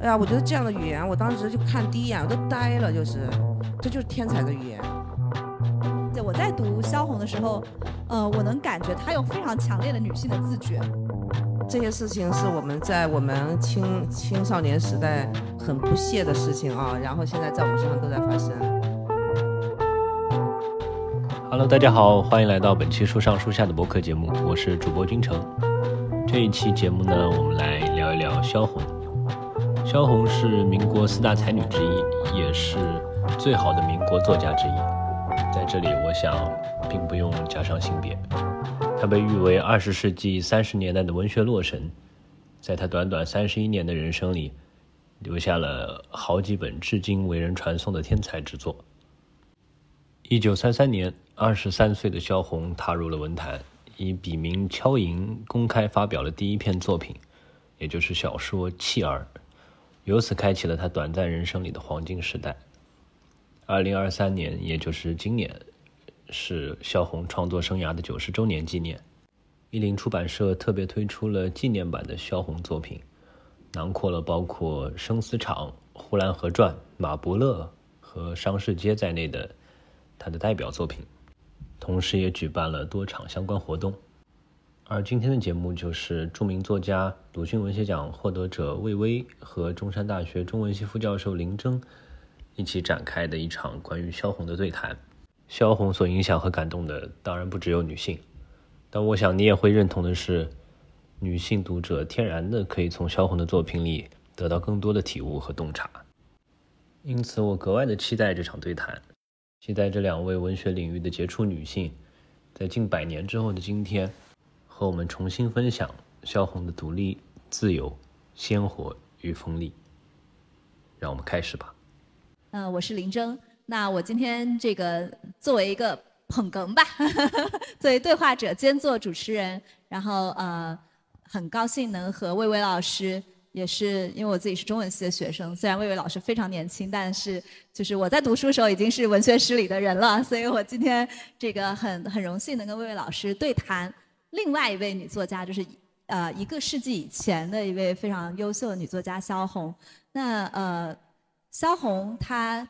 哎呀，我觉得这样的语言，我当时就看第一眼我都呆了，就是，这就是天才的语言。对，我在读萧红的时候，呃，我能感觉她有非常强烈的女性的自觉。这些事情是我们在我们青青少年时代很不屑的事情啊，然后现在在我们身上都在发生。Hello，大家好，欢迎来到本期书上书下的播客节目，我是主播君成。这一期节目呢，我们来聊一聊萧红。萧红是民国四大才女之一，也是最好的民国作家之一。在这里，我想并不用加上性别。她被誉为二十世纪三十年代的文学洛神，在她短短三十一年的人生里，留下了好几本至今为人传颂的天才之作。一九三三年，二十三岁的萧红踏入了文坛，以笔名敲莹公开发表了第一篇作品，也就是小说《弃儿》，由此开启了他短暂人生里的黄金时代。二零二三年，也就是今年，是萧红创作生涯的九十周年纪念。译林出版社特别推出了纪念版的萧红作品，囊括了包括《生死场》《呼兰河传》《马伯乐》和《商市街》在内的他的代表作品，同时也举办了多场相关活动。而今天的节目就是著名作家、鲁迅文学奖获得者魏巍和中山大学中文系副教授林征一起展开的一场关于萧红的对谈。萧红所影响和感动的当然不只有女性，但我想你也会认同的是，女性读者天然的可以从萧红的作品里得到更多的体悟和洞察。因此，我格外的期待这场对谈。期待这两位文学领域的杰出女性，在近百年之后的今天，和我们重新分享萧红的独立、自由、鲜活与锋利。让我们开始吧。嗯、呃，我是林峥。那我今天这个作为一个捧哏吧，作为对话者兼做主持人，然后呃，很高兴能和魏巍老师。也是因为我自己是中文系的学生，虽然魏巍老师非常年轻，但是就是我在读书时候已经是文学史里的人了，所以我今天这个很很荣幸能跟魏巍老师对谈另外一位女作家，就是呃一个世纪以前的一位非常优秀的女作家萧红。那呃，萧红她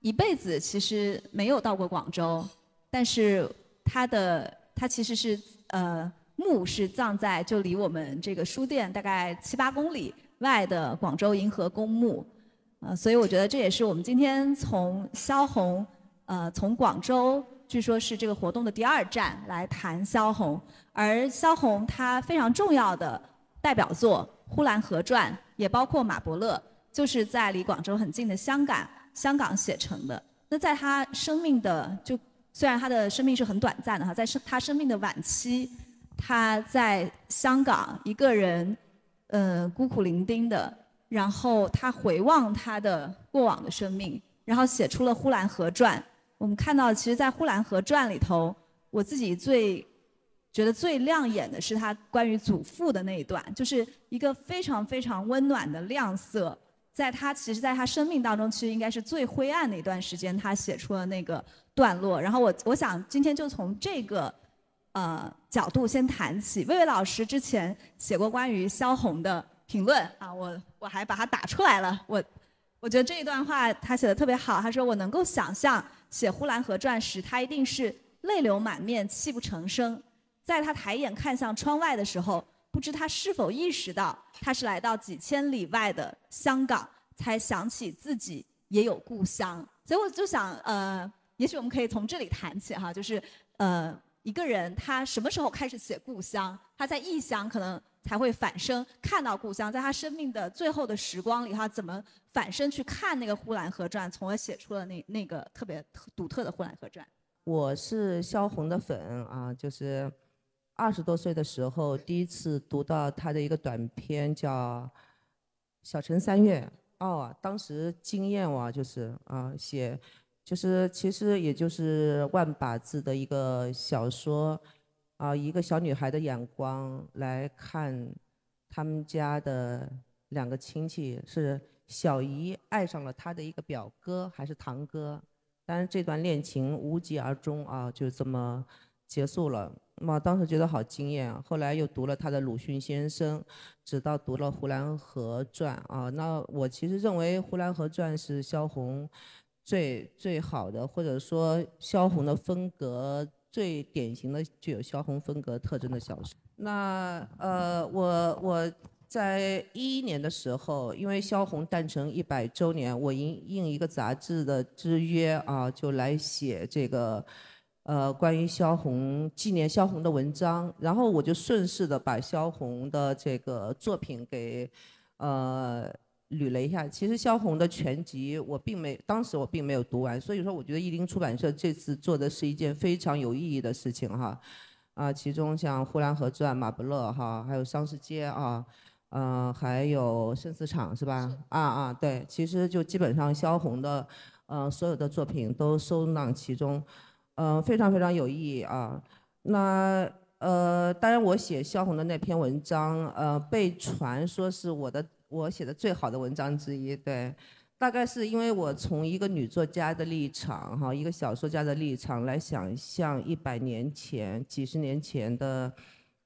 一辈子其实没有到过广州，但是她的她其实是呃。墓是葬在就离我们这个书店大概七八公里外的广州银河公墓，呃，所以我觉得这也是我们今天从萧红，呃，从广州据说是这个活动的第二站来谈萧红，而萧红她非常重要的代表作《呼兰河传》，也包括《马伯乐》，就是在离广州很近的香港香港写成的。那在她生命的就虽然她的生命是很短暂的哈，在生她生命的晚期。他在香港一个人，呃，孤苦伶仃的，然后他回望他的过往的生命，然后写出了《呼兰河传》。我们看到，其实，在《呼兰河传》里头，我自己最觉得最亮眼的是他关于祖父的那一段，就是一个非常非常温暖的亮色。在他其实，在他生命当中，其实应该是最灰暗的一段时间，他写出了那个段落。然后我我想今天就从这个。呃，角度先谈起。魏巍老师之前写过关于萧红的评论啊，我我还把它打出来了。我我觉得这一段话他写的特别好。他说：“我能够想象写《呼兰河传》时，他一定是泪流满面、泣不成声。在他抬眼看向窗外的时候，不知他是否意识到他是来到几千里外的香港，才想起自己也有故乡。所以我就想，呃，也许我们可以从这里谈起哈，就是呃。”一个人他什么时候开始写故乡？他在异乡可能才会反身看到故乡，在他生命的最后的时光里，他怎么反身去看那个《呼兰河传》，从而写出了那那个特别独特的《呼兰河传》。我是萧红的粉啊，就是二十多岁的时候第一次读到他的一个短篇叫《小城三月》哦，当时惊艳我，就是啊写。就是其实也就是万把字的一个小说，啊，一个小女孩的眼光来看他们家的两个亲戚，是小姨爱上了她的一个表哥还是堂哥？当然这段恋情无疾而终啊，就这么结束了。嘛，当时觉得好惊艳！后来又读了他的《鲁迅先生》，直到读了《呼兰河传》啊。那我其实认为《呼兰河传》是萧红最最好的，或者说萧红的风格最典型的、具有萧红风格特征的小说。那呃，我我在一一年的时候，因为萧红诞辰一百周年，我应应一个杂志的之约啊，就来写这个。呃，关于萧红纪念萧红的文章，然后我就顺势的把萧红的这个作品给呃捋了一下。其实萧红的全集我并没，当时我并没有读完，所以说我觉得译林出版社这次做的是一件非常有意义的事情哈。啊，其中像《呼兰河传》、马伯乐哈，还有《商市街》啊，嗯，还有《生死场》是吧？啊啊，对，其实就基本上萧红的呃所有的作品都收纳其中。嗯，非常非常有意义啊。那呃，当然我写萧红的那篇文章，呃，被传说是我的我写的最好的文章之一。对，大概是因为我从一个女作家的立场，哈，一个小说家的立场来想象一百年前、几十年前的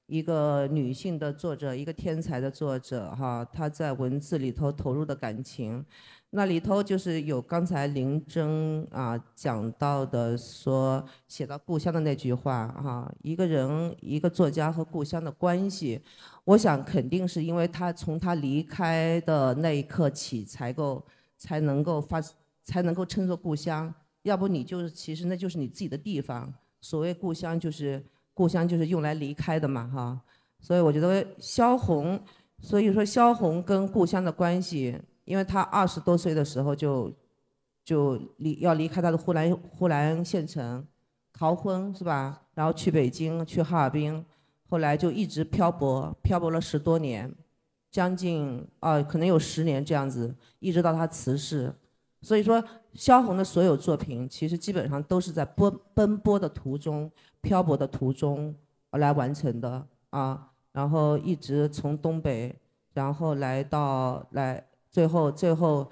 一个女性的作者，一个天才的作者，哈，她在文字里头投入的感情。那里头就是有刚才林征啊讲到的，说写到故乡的那句话哈，一个人一个作家和故乡的关系，我想肯定是因为他从他离开的那一刻起才够才能够发才能够称作故乡，要不你就是其实那就是你自己的地方。所谓故乡就是故乡就是用来离开的嘛哈，所以我觉得萧红，所以说萧红跟故乡的关系。因为他二十多岁的时候就就离要离开他的呼兰呼兰县城，逃婚是吧？然后去北京，去哈尔滨，后来就一直漂泊，漂泊了十多年，将近啊可能有十年这样子，一直到他辞世。所以说，萧红的所有作品其实基本上都是在奔奔波的途中、漂泊的途中来完成的啊。然后一直从东北，然后来到来。最后，最后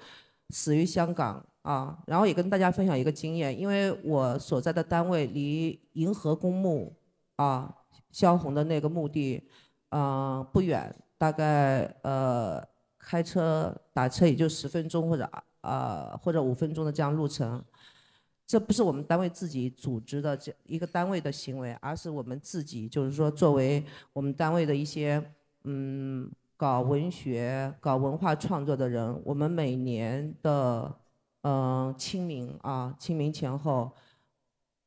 死于香港啊！然后也跟大家分享一个经验，因为我所在的单位离银河公墓啊，萧红的那个墓地，嗯，不远，大概呃开车打车也就十分钟或者啊或者五分钟的这样路程。这不是我们单位自己组织的这一个单位的行为，而是我们自己就是说作为我们单位的一些嗯。搞文学、搞文化创作的人，我们每年的嗯清明啊，清明前后，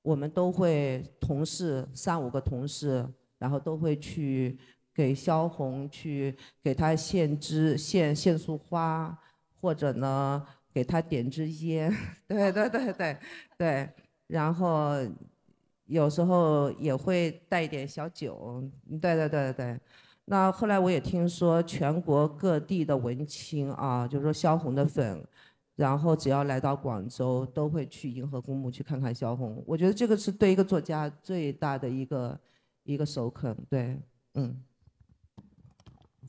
我们都会同事三五个同事，然后都会去给萧红去给他献枝、献献束花，或者呢给他点支烟，对对对对对，然后有时候也会带一点小酒，对对对对。那后来我也听说，全国各地的文青啊，就是说萧红的粉，然后只要来到广州，都会去银河公墓去看看萧红。我觉得这个是对一个作家最大的一个一个首肯。对，嗯。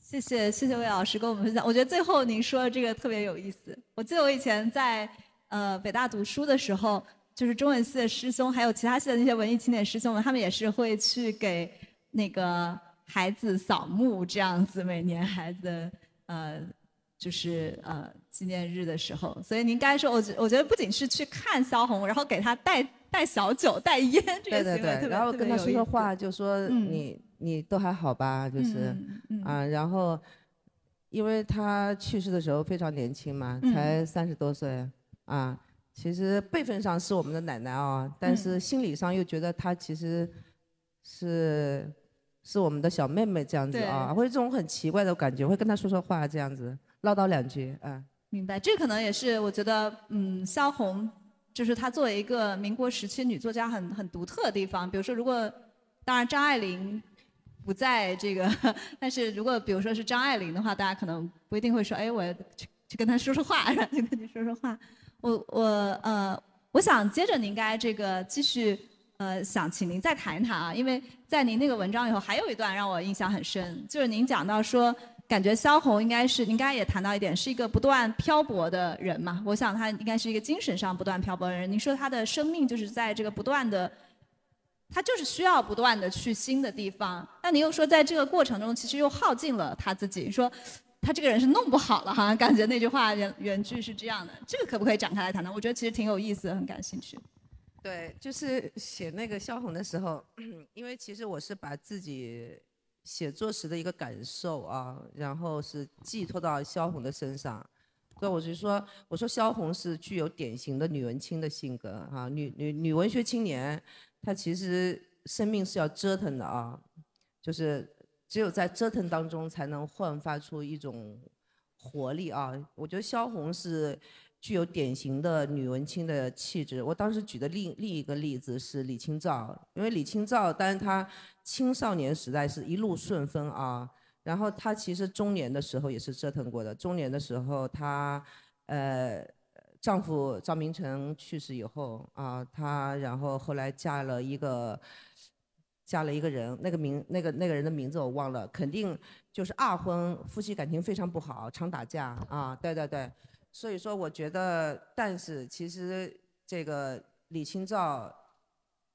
谢谢谢谢魏老师跟我们分享。我觉得最后您说的这个特别有意思。我记得我以前在呃北大读书的时候，就是中文系的师兄，还有其他系的那些文艺青年师兄们，他们也是会去给那个。孩子扫墓这样子，每年孩子呃，就是呃纪念日的时候，所以您刚才说，我觉我觉得不仅是去看萧红，然后给他带带小酒、带烟这个行为，然后跟他说说话，就说你你都还好吧，就是啊，然后因为他去世的时候非常年轻嘛，才三十多岁啊，其实辈分上是我们的奶奶啊，但是心理上又觉得她其实是。是我们的小妹妹这样子啊，会这种很奇怪的感觉，会跟她说说话这样子，唠叨两句啊。明白，这可能也是我觉得，嗯，萧红就是她作为一个民国时期女作家很很独特的地方。比如说，如果当然张爱玲不在这个，但是如果比如说是张爱玲的话，大家可能不一定会说，哎，我去去跟她说说话，然后就跟你说说话。我我呃，我想接着您该这个继续。呃，想请您再谈一谈啊，因为在您那个文章以后，还有一段让我印象很深，就是您讲到说，感觉萧红应该是，您刚才也谈到一点，是一个不断漂泊的人嘛。我想他应该是一个精神上不断漂泊的人。您说他的生命就是在这个不断的他就是需要不断的去新的地方。那你又说在这个过程中，其实又耗尽了他自己，说他这个人是弄不好了，好像感觉那句话原原句是这样的。这个可不可以展开来谈谈？我觉得其实挺有意思，很感兴趣。对，就是写那个萧红的时候，因为其实我是把自己写作时的一个感受啊，然后是寄托到萧红的身上。所以我就说，我说萧红是具有典型的女文青的性格啊，女女女文学青年，她其实生命是要折腾的啊，就是只有在折腾当中才能焕发出一种活力啊。我觉得萧红是具有典型的女文青的气质。我当时举的另另一个例子是李清照，因为李清照，当然她青少年时代是一路顺风啊。然后她其实中年的时候也是折腾过的。中年的时候，她，呃，丈夫赵明诚去世以后啊，她然后后来嫁了一个，嫁了一个人，那个名那个那个人的名字我忘了，肯定就是二婚，夫妻感情非常不好，常打架啊，对对对。所以说，我觉得，但是其实这个李清照。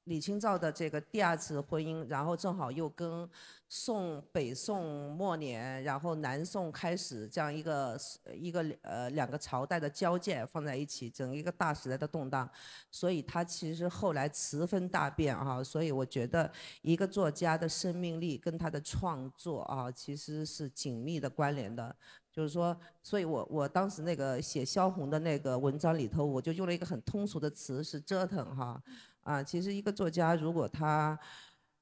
李清照的这个第二次婚姻，然后正好又跟宋北宋末年，然后南宋开始这样一个一个呃两个朝代的交界放在一起，整一个大时代的动荡，所以他其实后来词风大变啊，所以我觉得一个作家的生命力跟他的创作啊其实是紧密的关联的，就是说，所以我我当时那个写萧红的那个文章里头，我就用了一个很通俗的词是折腾哈。啊其实一个作家，如果她，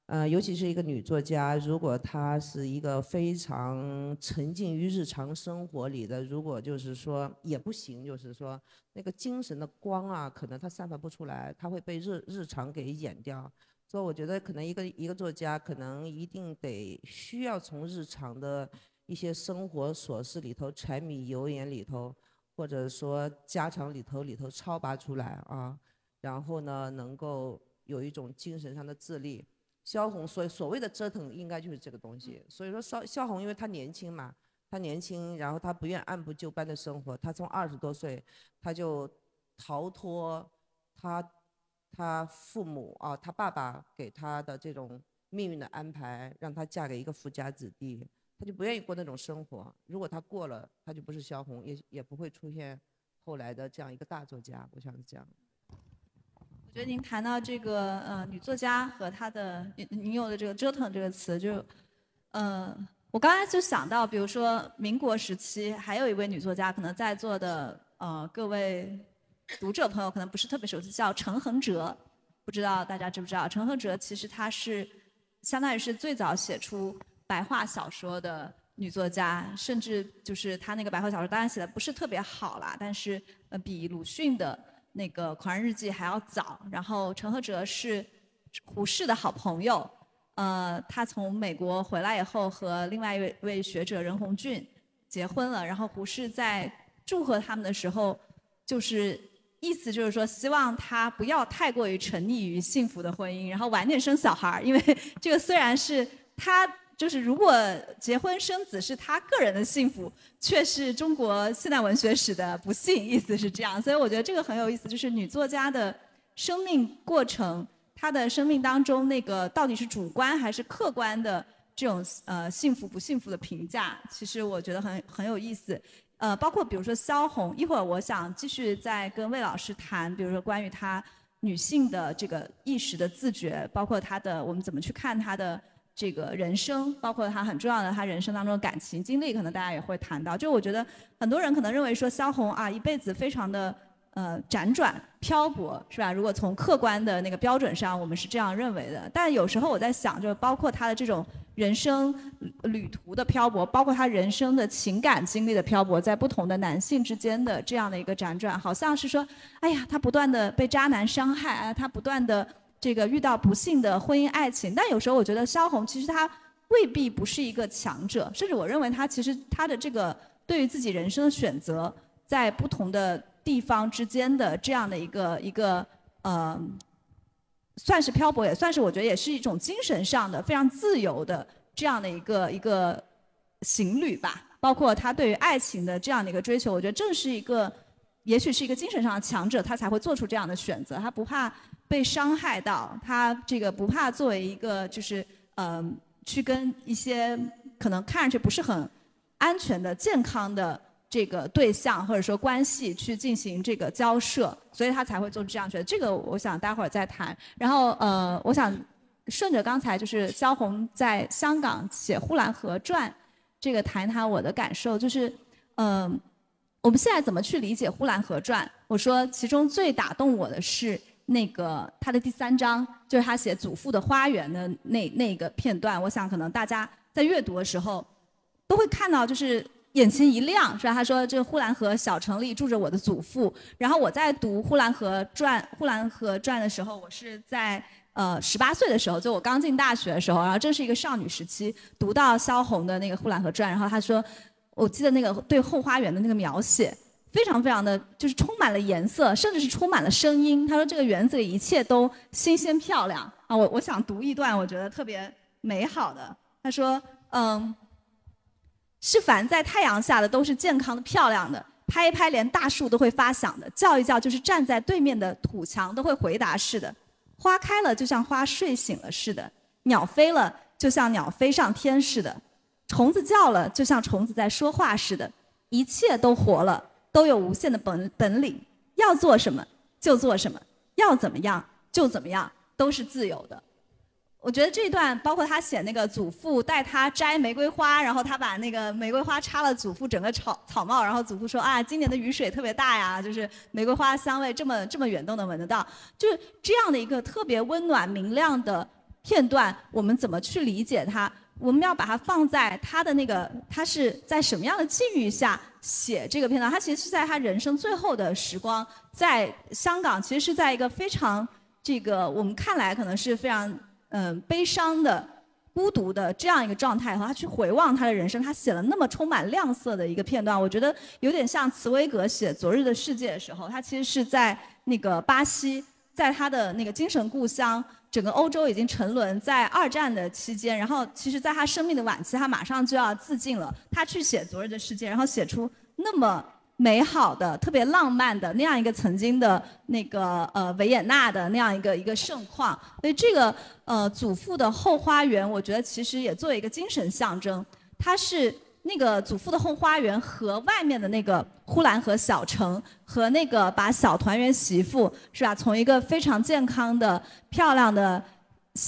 呃，尤其是一个女作家，如果她是一个非常沉浸于日常生活里的，如果就是说也不行，就是说那个精神的光啊，可能她散发不出来，她会被日日常给掩掉。所以我觉得，可能一个一个作家，可能一定得需要从日常的一些生活琐事里头、柴米油盐里头，或者说家常里头里头超拔出来啊。然后呢，能够有一种精神上的自立。萧红所所谓的折腾，应该就是这个东西。所以说，萧萧红，因为她年轻嘛，她年轻，然后她不愿按部就班的生活。她从二十多岁，她就逃脱她她父母啊，她爸爸给她的这种命运的安排，让她嫁给一个富家子弟，她就不愿意过那种生活。如果她过了，她就不是萧红，也也不会出现后来的这样一个大作家。我想是这样。觉得您谈到这个呃女作家和她的您用的这个折腾这个词，就呃我刚才就想到，比如说民国时期还有一位女作家，可能在座的呃各位读者朋友可能不是特别熟悉，叫陈恒哲，不知道大家知不知道？陈恒哲其实她是相当于是最早写出白话小说的女作家，甚至就是她那个白话小说当然写的不是特别好啦，但是呃比鲁迅的。那个《狂人日记》还要早，然后陈赫哲是胡适的好朋友，呃，他从美国回来以后和另外一位位学者任鸿俊结婚了，然后胡适在祝贺他们的时候，就是意思就是说希望他不要太过于沉溺于幸福的婚姻，然后晚点生小孩儿，因为这个虽然是他。就是如果结婚生子是他个人的幸福，却是中国现代文学史的不幸，意思是这样。所以我觉得这个很有意思，就是女作家的生命过程，她的生命当中那个到底是主观还是客观的这种呃幸福不幸福的评价，其实我觉得很很有意思。呃，包括比如说萧红，一会儿我想继续再跟魏老师谈，比如说关于她女性的这个意识的自觉，包括她的我们怎么去看她的。这个人生，包括他很重要的他人生当中的感情经历，可能大家也会谈到。就我觉得很多人可能认为说萧红啊一辈子非常的呃辗转漂泊，是吧？如果从客观的那个标准上，我们是这样认为的。但有时候我在想，就包括他的这种人生旅途的漂泊，包括他人生的情感经历的漂泊，在不同的男性之间的这样的一个辗转，好像是说，哎呀，他不断的被渣男伤害啊，他不断的。这个遇到不幸的婚姻爱情，但有时候我觉得萧红其实她未必不是一个强者，甚至我认为她其实她的这个对于自己人生的选择，在不同的地方之间的这样的一个一个呃，算是漂泊，也算是我觉得也是一种精神上的非常自由的这样的一个一个行旅吧。包括她对于爱情的这样的一个追求，我觉得正是一个也许是一个精神上的强者，他才会做出这样的选择。他不怕被伤害到，他这个不怕作为一个就是呃，去跟一些可能看上去不是很安全的、健康的这个对象或者说关系去进行这个交涉，所以他才会做出这样选择。这个我想待会儿再谈。然后呃，我想顺着刚才就是萧红在香港写《呼兰河传》这个谈谈我的感受，就是嗯。我们现在怎么去理解《呼兰河传》？我说，其中最打动我的是那个他的第三章，就是他写祖父的花园的那那个片段。我想，可能大家在阅读的时候都会看到，就是眼前一亮，是吧？他说：“这个呼兰河小城里住着我的祖父。”然后我在读《呼兰河传》《呼兰河传》的时候，我是在呃十八岁的时候，就我刚进大学的时候，然后正是一个少女时期，读到萧红的那个《呼兰河传》，然后他说。我记得那个对后花园的那个描写，非常非常的就是充满了颜色，甚至是充满了声音。他说这个园子里一切都新鲜漂亮啊！我我想读一段，我觉得特别美好的。他说，嗯，是凡在太阳下的都是健康的、漂亮的，拍一拍连大树都会发响的，叫一叫就是站在对面的土墙都会回答似的。花开了就像花睡醒了似的，鸟飞了就像鸟飞上天似的。虫子叫了，就像虫子在说话似的，一切都活了，都有无限的本本领，要做什么就做什么，要怎么样就怎么样，都是自由的。我觉得这段包括他写那个祖父带他摘玫瑰花，然后他把那个玫瑰花插了祖父整个草草帽，然后祖父说啊，今年的雨水特别大呀，就是玫瑰花香味这么这么远都能闻得到，就是这样的一个特别温暖明亮的片段，我们怎么去理解它？我们要把它放在他的那个，他是在什么样的境遇下写这个片段？他其实是在他人生最后的时光，在香港，其实是在一个非常这个我们看来可能是非常嗯悲伤的、孤独的这样一个状态，和他去回望他的人生，他写了那么充满亮色的一个片段，我觉得有点像茨威格写《昨日的世界》的时候，他其实是在那个巴西，在他的那个精神故乡。整个欧洲已经沉沦在二战的期间，然后其实在他生命的晚期，他马上就要自尽了。他去写昨日的世界，然后写出那么美好的、特别浪漫的那样一个曾经的那个呃维也纳的那样一个一个盛况。所以这个呃祖父的后花园，我觉得其实也作为一个精神象征，它是。那个祖父的后花园和外面的那个呼兰河小城，和那个把小团圆媳妇是吧？从一个非常健康的、漂亮的、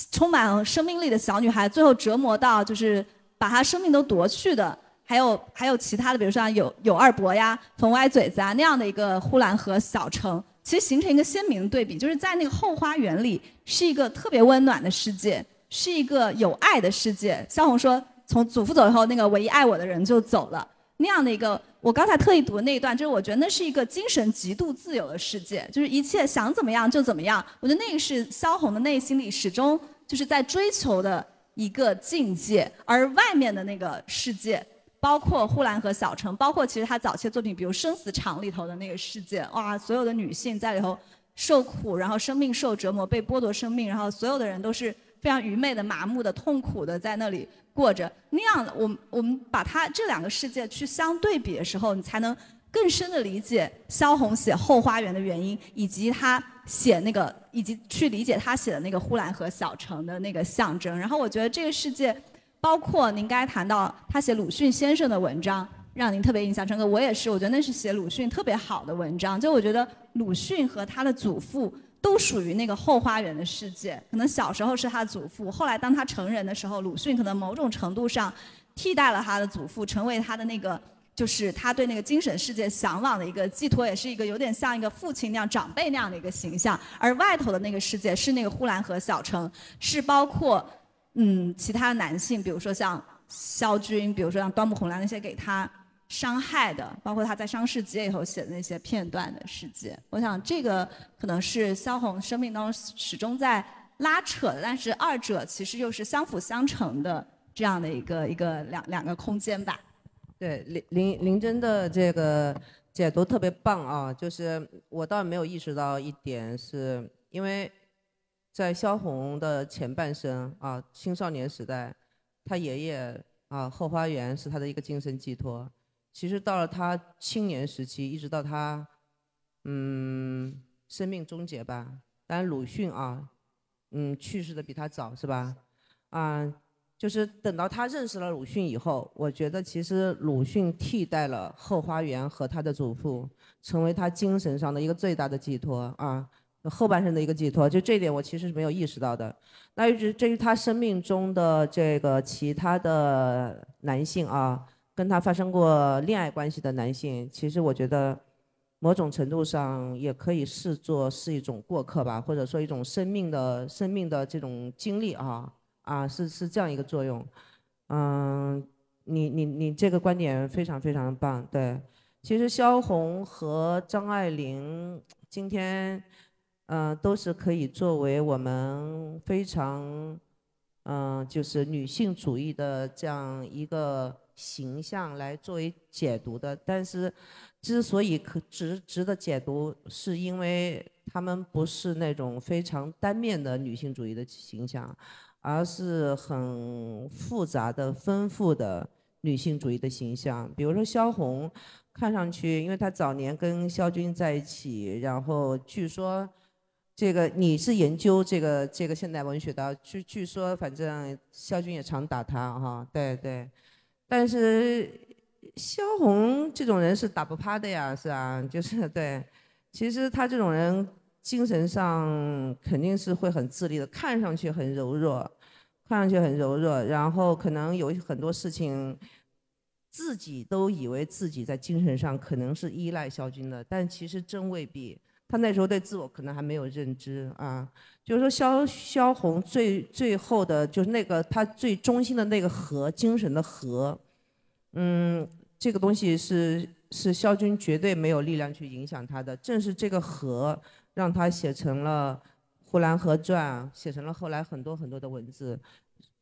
充满生命力的小女孩，最后折磨到就是把她生命都夺去的，还有还有其他的，比如说像有有二伯呀、冯歪嘴子啊那样的一个呼兰河小城，其实形成一个鲜明的对比，就是在那个后花园里是一个特别温暖的世界，是一个有爱的世界。萧红说。从祖父走以后，那个唯一爱我的人就走了。那样的一个，我刚才特意读的那一段，就是我觉得那是一个精神极度自由的世界，就是一切想怎么样就怎么样。我觉得那个是萧红的内心里始终就是在追求的一个境界。而外面的那个世界，包括呼兰河小城，包括其实他早期的作品，比如《生死场》里头的那个世界，哇，所有的女性在里头受苦，然后生命受折磨，被剥夺生命，然后所有的人都是非常愚昧的、麻木的、痛苦的在那里。过着那样的，我我们把它这两个世界去相对比的时候，你才能更深的理解萧红写《后花园》的原因，以及他写那个，以及去理解他写的那个呼兰河小城的那个象征。然后我觉得这个世界，包括您刚才谈到他写鲁迅先生的文章，让您特别印象深刻。我也是，我觉得那是写鲁迅特别好的文章。就我觉得鲁迅和他的祖父。都属于那个后花园的世界。可能小时候是他的祖父，后来当他成人的时候，鲁迅可能某种程度上替代了他的祖父，成为他的那个，就是他对那个精神世界向往的一个寄托，也是一个有点像一个父亲那样长辈那样的一个形象。而外头的那个世界是那个呼兰河小城，是包括嗯其他男性，比如说像萧军，比如说像端木蕻良那些给他。伤害的，包括他在伤逝节以后写的那些片段的世界，我想这个可能是萧红生命当中始终在拉扯的，但是二者其实又是相辅相成的这样的一个一个两两个空间吧。对林林林真的这个解读特别棒啊，就是我倒没有意识到一点，是因为在萧红的前半生啊，青少年时代，他爷爷啊后花园是他的一个精神寄托。其实到了他青年时期，一直到他嗯，生命终结吧。当然鲁迅啊，嗯，去世的比他早是吧？啊，就是等到他认识了鲁迅以后，我觉得其实鲁迅替代了后花园和他的祖父，成为他精神上的一个最大的寄托啊，后半生的一个寄托。就这点我其实是没有意识到的。那至至于他生命中的这个其他的男性啊，跟他发生过恋爱关系的男性，其实我觉得。某种程度上也可以视作是一种过客吧，或者说一种生命的生命的这种经历啊啊，是是这样一个作用。嗯，你你你这个观点非常非常的棒。对，其实萧红和张爱玲今天嗯都是可以作为我们非常嗯就是女性主义的这样一个形象来作为解读的，但是。之所以可值值得解读，是因为他们不是那种非常单面的女性主义的形象，而是很复杂的、丰富的女性主义的形象。比如说萧红，看上去，因为她早年跟萧军在一起，然后据说，这个你是研究这个这个现代文学的，据据说，反正萧军也常打她哈，对对，但是。萧红这种人是打不趴的呀，是啊，就是对。其实他这种人精神上肯定是会很自立的，看上去很柔弱，看上去很柔弱，然后可能有很多事情自己都以为自己在精神上可能是依赖萧军的，但其实真未必。他那时候对自我可能还没有认知啊。就是说萧萧红最最后的就是那个他最中心的那个核，精神的核，嗯。这个东西是是萧军绝对没有力量去影响他的，正是这个核让他写成了《呼兰河传》，写成了后来很多很多的文字，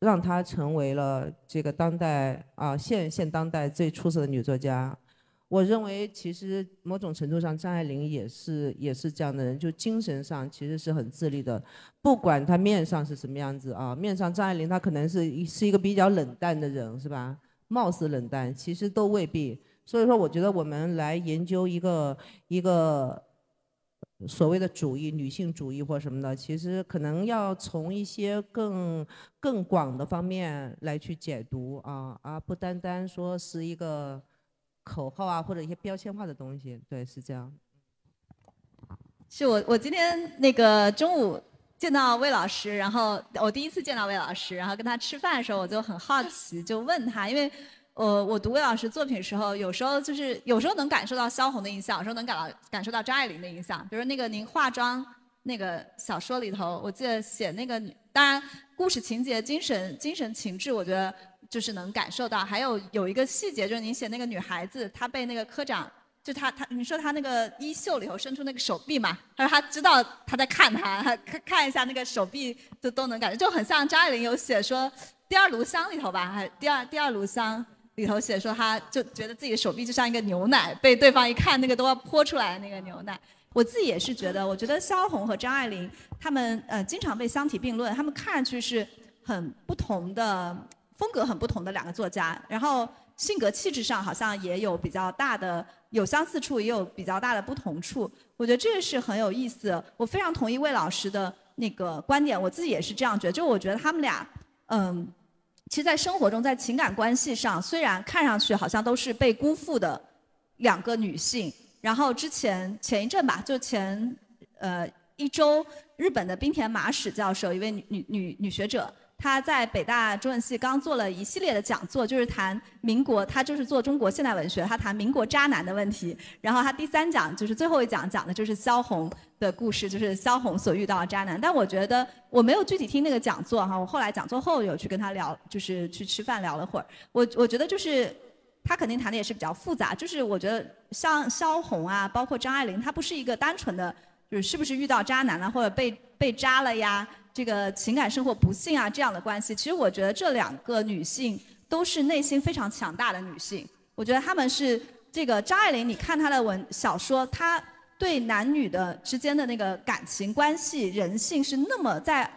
让他成为了这个当代啊现现当代最出色的女作家。我认为其实某种程度上张爱玲也是也是这样的人，就精神上其实是很自立的，不管她面上是什么样子啊，面上张爱玲她可能是是一个比较冷淡的人，是吧？貌似冷淡，其实都未必。所以说，我觉得我们来研究一个一个所谓的主义、女性主义或什么的，其实可能要从一些更更广的方面来去解读啊，而不单单说是一个口号啊或者一些标签化的东西。对，是这样。是我我今天那个中午。见到魏老师，然后我第一次见到魏老师，然后跟他吃饭的时候，我就很好奇，就问他，因为，呃，我读魏老师作品的时候，有时候就是有时候能感受到萧红的影响，有时候能感到感受到张爱玲的影响。比如那个您化妆那个小说里头，我记得写那个，当然故事情节、精神精神情致，我觉得就是能感受到。还有有一个细节，就是您写那个女孩子，她被那个科长。就他他你说他那个衣袖里头伸出那个手臂嘛，他说他知道他在看他，看看一下那个手臂就都能感觉，就很像张爱玲有写说第二炉香里头吧，还第二第二炉香里头写说他就觉得自己手臂就像一个牛奶，被对方一看那个都要泼出来的那个牛奶。我自己也是觉得，我觉得萧红和张爱玲他们呃经常被相提并论，他们看上去是很不同的风格，很不同的两个作家，然后性格气质上好像也有比较大的。有相似处，也有比较大的不同处。我觉得这个是很有意思。我非常同意魏老师的那个观点，我自己也是这样觉得。就我觉得他们俩，嗯，其实，在生活中，在情感关系上，虽然看上去好像都是被辜负的两个女性。然后之前前一阵吧，就前呃一周，日本的冰田麻史教授，一位女女女女学者。他在北大中文系刚做了一系列的讲座，就是谈民国，他就是做中国现代文学，他谈民国渣男的问题。然后他第三讲就是最后一讲讲的就是萧红的故事，就是萧红所遇到的渣男。但我觉得我没有具体听那个讲座哈，我后来讲座后有去跟他聊，就是去吃饭聊了会儿。我我觉得就是他肯定谈的也是比较复杂，就是我觉得像萧红啊，包括张爱玲，她不是一个单纯的就是是不是遇到渣男了或者被被渣了呀。这个情感生活不幸啊，这样的关系，其实我觉得这两个女性都是内心非常强大的女性。我觉得她们是这个张爱玲，你看她的文小说，她对男女的之间的那个感情关系、人性是那么在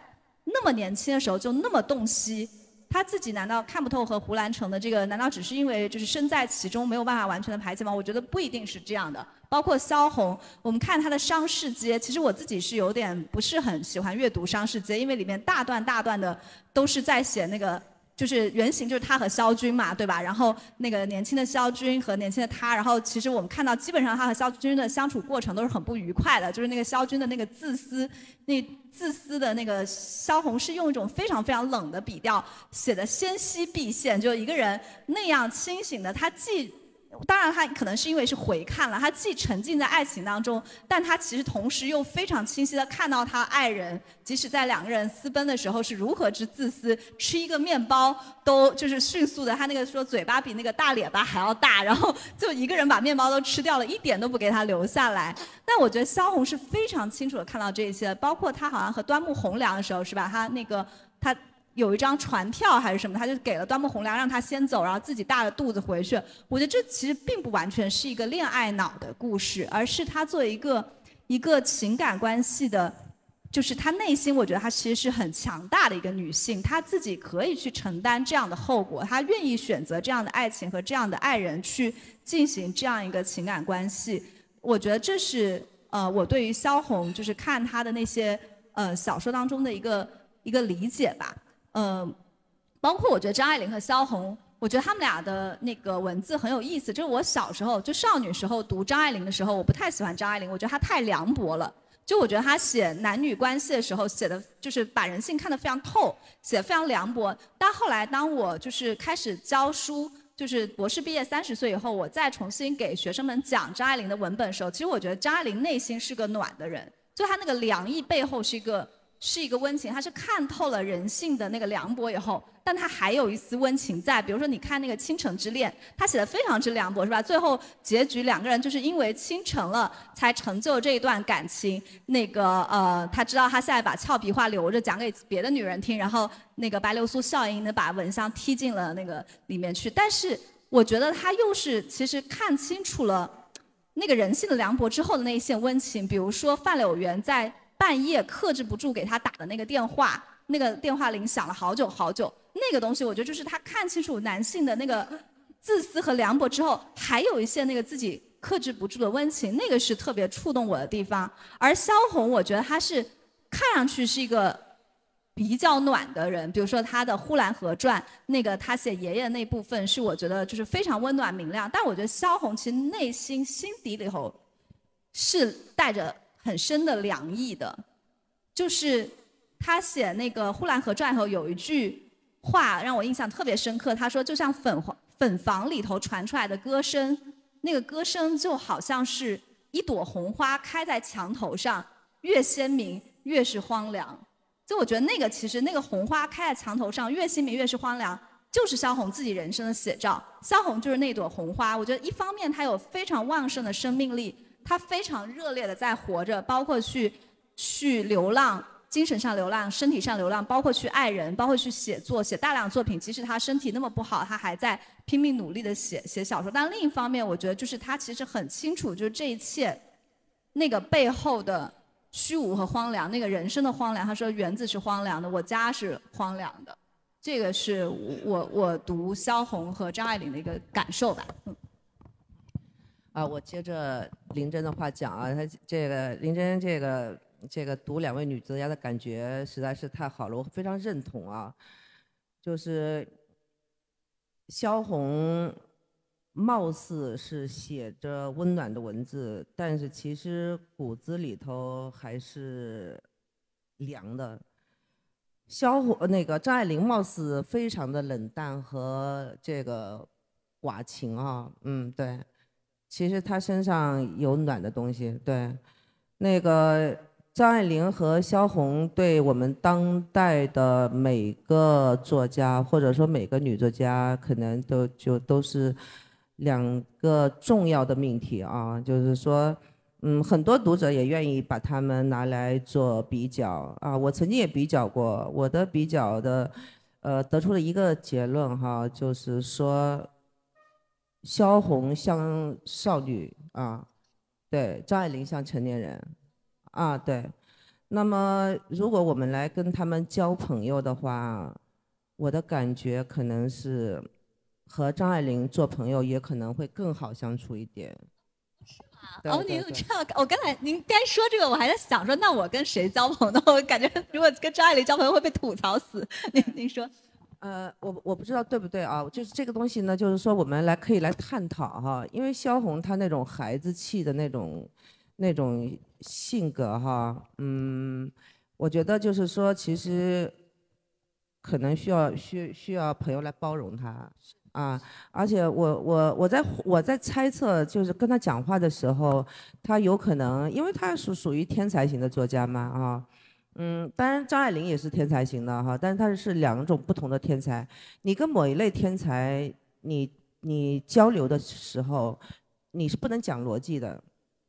那么年轻的时候就那么洞悉，他自己难道看不透和胡兰成的这个？难道只是因为就是身在其中没有办法完全的排解吗？我觉得不一定是这样的。包括萧红，我们看她的《商世街》，其实我自己是有点不是很喜欢阅读《商世街》，因为里面大段大段的都是在写那个。就是原型就是他和肖军嘛，对吧？然后那个年轻的肖军和年轻的他，然后其实我们看到基本上他和肖军的相处过程都是很不愉快的。就是那个肖军的那个自私，那自私的那个萧红是用一种非常非常冷的笔调写的纤细毕现，就一个人那样清醒的，他既。当然，他可能是因为是回看了，他既沉浸在爱情当中，但他其实同时又非常清晰的看到他爱人，即使在两个人私奔的时候是如何之自私，吃一个面包都就是迅速的，他那个说嘴巴比那个大脸巴还要大，然后就一个人把面包都吃掉了，一点都不给他留下来。但我觉得萧红是非常清楚的看到这一些，包括他好像和端木蕻良的时候是吧？他那个他。有一张船票还是什么，他就给了端木蕻良，让他先走，然后自己大着肚子回去。我觉得这其实并不完全是一个恋爱脑的故事，而是他作为一个一个情感关系的，就是他内心，我觉得他其实是很强大的一个女性，她自己可以去承担这样的后果，她愿意选择这样的爱情和这样的爱人去进行这样一个情感关系。我觉得这是呃，我对于萧红就是看她的那些呃小说当中的一个一个理解吧。嗯，包括我觉得张爱玲和萧红，我觉得他们俩的那个文字很有意思。就是我小时候就少女时候读张爱玲的时候，我不太喜欢张爱玲，我觉得她太凉薄了。就我觉得她写男女关系的时候写的，就是把人性看得非常透，写得非常凉薄。但后来当我就是开始教书，就是博士毕业三十岁以后，我再重新给学生们讲张爱玲的文本的时候，其实我觉得张爱玲内心是个暖的人，就她那个凉意背后是一个。是一个温情，他是看透了人性的那个凉薄以后，但他还有一丝温情在。比如说，你看那个《倾城之恋》，他写的非常之凉薄，是吧？最后结局两个人就是因为倾城了，才成就这一段感情。那个呃，他知道他现在把俏皮话留着讲给别的女人听，然后那个白流苏笑盈盈的把蚊香踢进了那个里面去。但是我觉得他又是其实看清楚了那个人性的凉薄之后的那一线温情。比如说范柳原在。半夜克制不住给他打的那个电话，那个电话铃响了好久好久。那个东西，我觉得就是他看清楚男性的那个自私和凉薄之后，还有一些那个自己克制不住的温情，那个是特别触动我的地方。而萧红，我觉得他是看上去是一个比较暖的人，比如说他的《呼兰河传》，那个他写爷爷那部分是我觉得就是非常温暖明亮。但我觉得萧红其实内心心底里头是带着。很深的凉意的，就是他写那个《呼兰河传》后有一句话让我印象特别深刻。他说：“就像粉粉房里头传出来的歌声，那个歌声就好像是一朵红花开在墙头上，越鲜明越是荒凉。”就我觉得那个其实那个红花开在墙头上，越鲜明越是荒凉，就是萧红自己人生的写照。萧红就是那朵红花。我觉得一方面她有非常旺盛的生命力。他非常热烈的在活着，包括去去流浪，精神上流浪，身体上流浪，包括去爱人，包括去写作，写大量作品。即使他身体那么不好，他还在拼命努力的写写小说。但另一方面，我觉得就是他其实很清楚，就是这一切那个背后的虚无和荒凉，那个人生的荒凉。他说园子是荒凉的，我家是荒凉的。这个是我我读萧红和张爱玲的一个感受吧。嗯。啊，我接着林真的话讲啊，他这个林真这个这个读两位女作家的感觉实在是太好了，我非常认同啊。就是萧红貌似是写着温暖的文字，但是其实骨子里头还是凉的。萧红那个张爱玲貌似非常的冷淡和这个寡情啊，嗯，对。其实他身上有暖的东西，对，那个张爱玲和萧红对我们当代的每个作家，或者说每个女作家，可能都就都是两个重要的命题啊。就是说，嗯，很多读者也愿意把他们拿来做比较啊。我曾经也比较过，我的比较的，呃，得出了一个结论哈，就是说。萧红像少女啊，对，张爱玲像成年人，啊，对。那么，如果我们来跟他们交朋友的话，我的感觉可能是和张爱玲做朋友也可能会更好相处一点。对哦，对对您这样，我刚才您该说这个，我还在想说，那我跟谁交朋友呢？我感觉如果跟张爱玲交朋友会被吐槽死。您您说，呃，我我不知道对不对啊，就是这个东西呢，就是说我们来可以来探讨哈，因为萧红她那种孩子气的那种那种性格哈，嗯，我觉得就是说其实可能需要需需要朋友来包容她啊，而且我我我在我在猜测，就是跟她讲话的时候，她有可能，因为她属属于天才型的作家嘛啊。嗯，当然张爱玲也是天才型的哈，但是她是两种不同的天才。你跟某一类天才，你你交流的时候，你是不能讲逻辑的，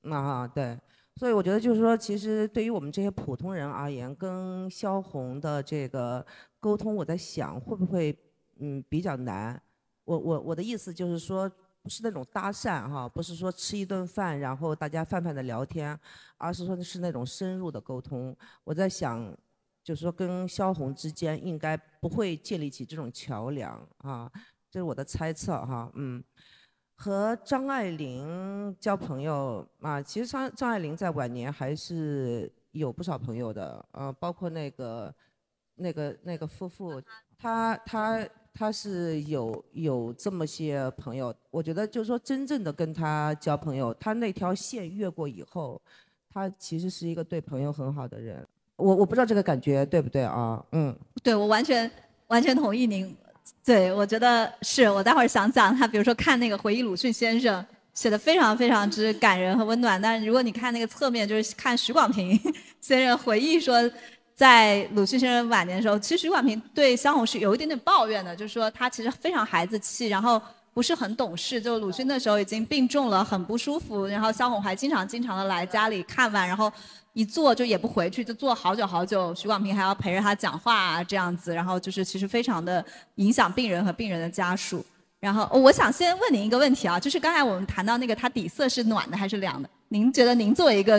啊哈，对。所以我觉得就是说，其实对于我们这些普通人而言，跟萧红的这个沟通，我在想会不会嗯比较难。我我我的意思就是说，不是那种搭讪哈，不是说吃一顿饭然后大家泛泛的聊天，而是说是那种深入的沟通。我在想，就是说跟萧红之间应该不会建立起这种桥梁啊，这是我的猜测哈，嗯。和张爱玲交朋友啊，其实张张爱玲在晚年还是有不少朋友的，呃，包括那个那个那个夫妇，他他他是有有这么些朋友，我觉得就是说真正的跟他交朋友，他那条线越过以后，他其实是一个对朋友很好的人。我我不知道这个感觉对不对啊？嗯，对我完全完全同意您。对，我觉得是我待会儿想讲他，比如说看那个回忆鲁迅先生写的非常非常之感人和温暖，但是如果你看那个侧面，就是看许广平 先生回忆说，在鲁迅先生晚年的时候，其实许广平对萧红是有一点点抱怨的，就是说他其实非常孩子气，然后不是很懂事，就鲁迅那时候已经病重了，很不舒服，然后萧红还经常经常的来家里看望，然后。一坐就也不回去，就坐好久好久。许广平还要陪着他讲话啊，这样子，然后就是其实非常的影响病人和病人的家属。然后我想先问您一个问题啊，就是刚才我们谈到那个，它底色是暖的还是凉的？您觉得您作为一个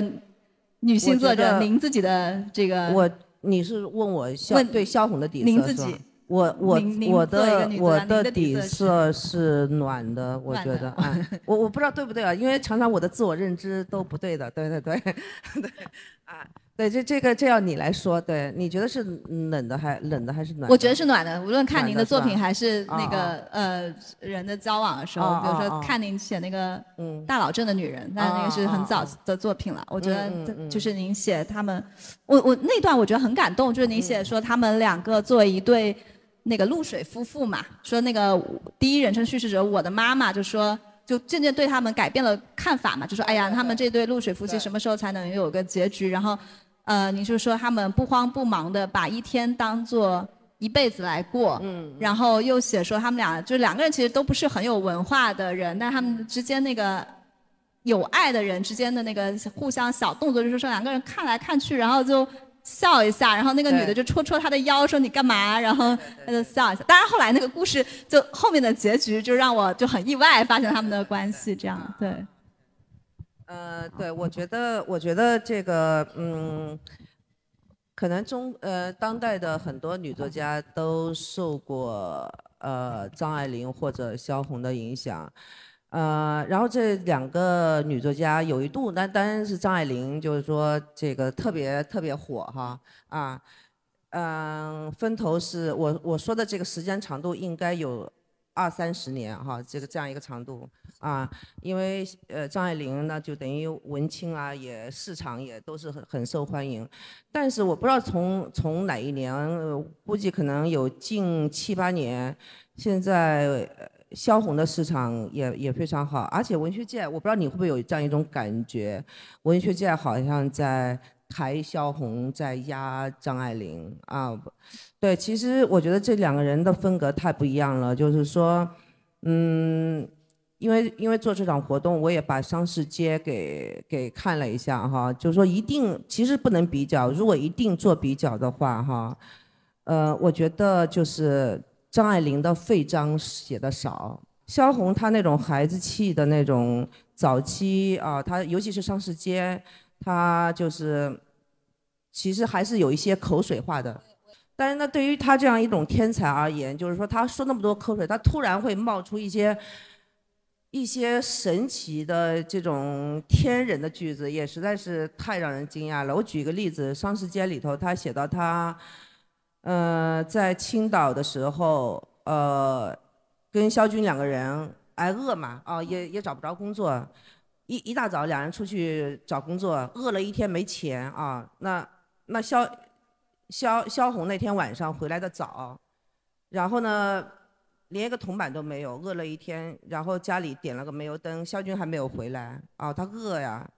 女性作者，您自己的这个我你是问我萧对萧红的底色您自己是吧我我我的我的底底色是暖的，我觉得啊，我我不知道对不对啊，因为常常我的自我认知都不对的，对对对，对啊，对这这个这要你来说，对，你觉得是冷的还冷的还是暖的？我觉得是暖的，无论看您的作品还是那啊个呃人的交往的时候，啊比如说看您写那个嗯大佬镇的女人，但是那个是很早的作品了。我觉得就是您写他们，我我那段我觉得很感动，就是您嗯写说他们两个作为一对那个露水夫妇嘛，说那个第一人称叙事者我的妈妈就说。就渐渐对他们改变了看法嘛，就说哎呀，他们这对露水夫妻什么时候才能有个结局？然后，呃，你就说他们不慌不忙的把一天当做一辈子来过，嗯然后又写说他们俩就两个人其实都不是很有文化的人，但他们之间那个有爱的人之间的那个互相小动作，就是说两个人看来看去，然后就笑一下，然后那个女的就戳戳他的腰，说你干嘛？然后他就笑一下。当然后来那个故事就后面的结局就让我就很意外，发现他们的关系这样对。呃，对，我觉得，我觉得这个，嗯，可能中呃当代的很多女作家都受过呃张爱玲或者萧红的影响，呃，然后这两个女作家有一度，那当然是张爱玲，就是说这个特别特别火哈啊，嗯、分头是我我说的这个时间长度应该有二三十年哈，这个这样一个长度啊，因为呃张爱玲呢就等于文青啊，也市场也都是很很受欢迎，但是我不知道从从哪一年，呃估计可能有近七八年，现在萧红的市场也也非常好，而且文学界我不知道你会不会有这样一种感觉，文学界好像在抬萧红，在压张爱玲啊，对，其实我觉得这两个人的风格太不一样了，就是说，嗯。因为因为做这场活动，我也把商市街给给看了一下哈，就是说一定其实不能比较，如果一定做比较的话哈，呃，我觉得就是张爱玲的废章写的少，萧红她那种孩子气的那种早期啊，她尤其是商市街，她就是其实还是有一些口水话的。但是呢，对于他这样一种天才而言，就是说他说那么多口水，他突然会冒出一些一些神奇的这种天人的句子，也实在是太让人惊讶了。我举一个例子，《双时间》里头他写到他，呃，在青岛的时候，呃，跟肖军两个人挨饿嘛，啊，也也找不着工作，一一大早两人出去找工作，饿了一天没钱啊，那那肖。萧萧红那天晚上回来的早，然后呢，连一个铜板都没有，饿了一天，然后家里点了个煤油灯，肖军还没有回来，啊，他饿呀，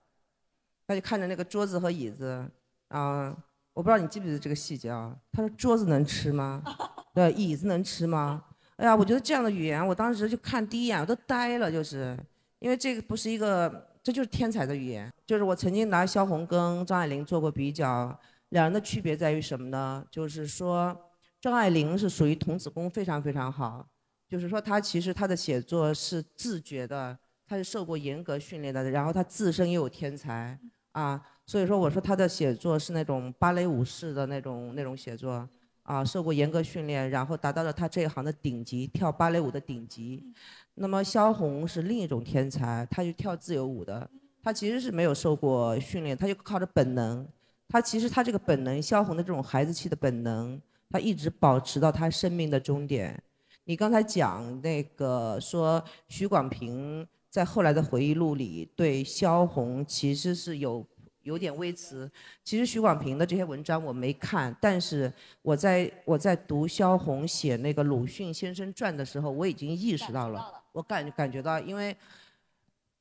他就看着那个桌子和椅子，啊，我不知道你记不记得这个细节啊？他说桌子能吃吗？对，椅子能吃吗？哎呀，我觉得这样的语言，我当时就看第一眼我都呆了，就是因为这个不是一个，这就是天才的语言，就是我曾经拿萧红跟张爱玲做过比较。两人的区别在于什么呢？就是说，张爱玲是属于童子功非常非常好，就是说他其实他的写作是自觉的，他是受过严格训练的，然后他自身又有天才啊，所以说我说他的写作是那种芭蕾舞式的那种那种写作啊，受过严格训练，然后达到了他这一行的顶级，跳芭蕾舞的顶级。那么萧红是另一种天才，她就跳自由舞的，她其实是没有受过训练，她就靠着本能。他其实他这个本能，萧红的这种孩子气的本能，他一直保持到他生命的终点。你刚才讲那个说许广平在后来的回忆录里对萧红其实是有有点微词。其实许广平的这些文章我没看，但是我在我在读萧红写那个鲁迅先生传的时候，我已经意识到了，我感感觉到，因为。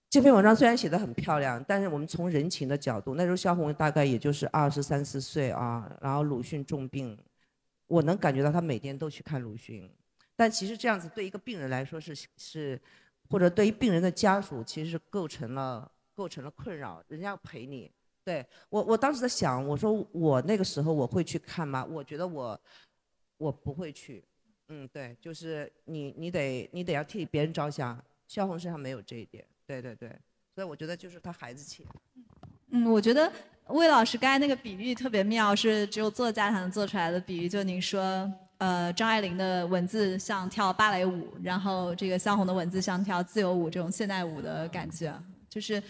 这篇文章虽然写的很漂亮，但是我们从人情的角度，那时候萧红大概也就是二十三四岁啊，然后鲁迅重病，我能感觉到他每天都去看鲁迅，但其实这样子对一个病人来说是是，或者对于病人的家属其实是构成了构成了困扰，人家要陪你。对我我当时在想，我说我那个时候我会去看吗？我觉得我我不会去，嗯，对，就是你你得你得要替别人着想，萧红身上没有这一点。对对对，所以我觉得就是他孩子气。嗯，我觉得魏老师刚才那个比喻特别妙，是只有作家才能做出来的比喻。就您说，呃，张爱玲的文字像跳芭蕾舞，然后这个萧红的文字像跳自由舞这种现代舞的感觉，就是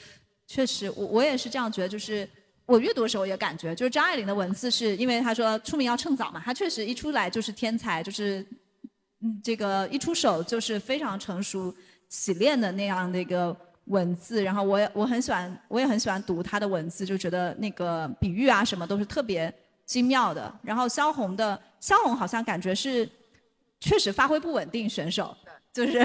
确实，我我也是这样觉得。就是我阅读的时候也感觉，就是张爱玲的文字是因为她说出名要趁早嘛，她确实一出来就是天才，就是嗯，这个一出手就是非常成熟。洗练的那样的一个文字，然后我也我很喜欢，我也很喜欢读他的文字，就觉得那个比喻啊什么都是特别精妙的。然后萧红的萧红好像感觉是确实发挥不稳定选手，就是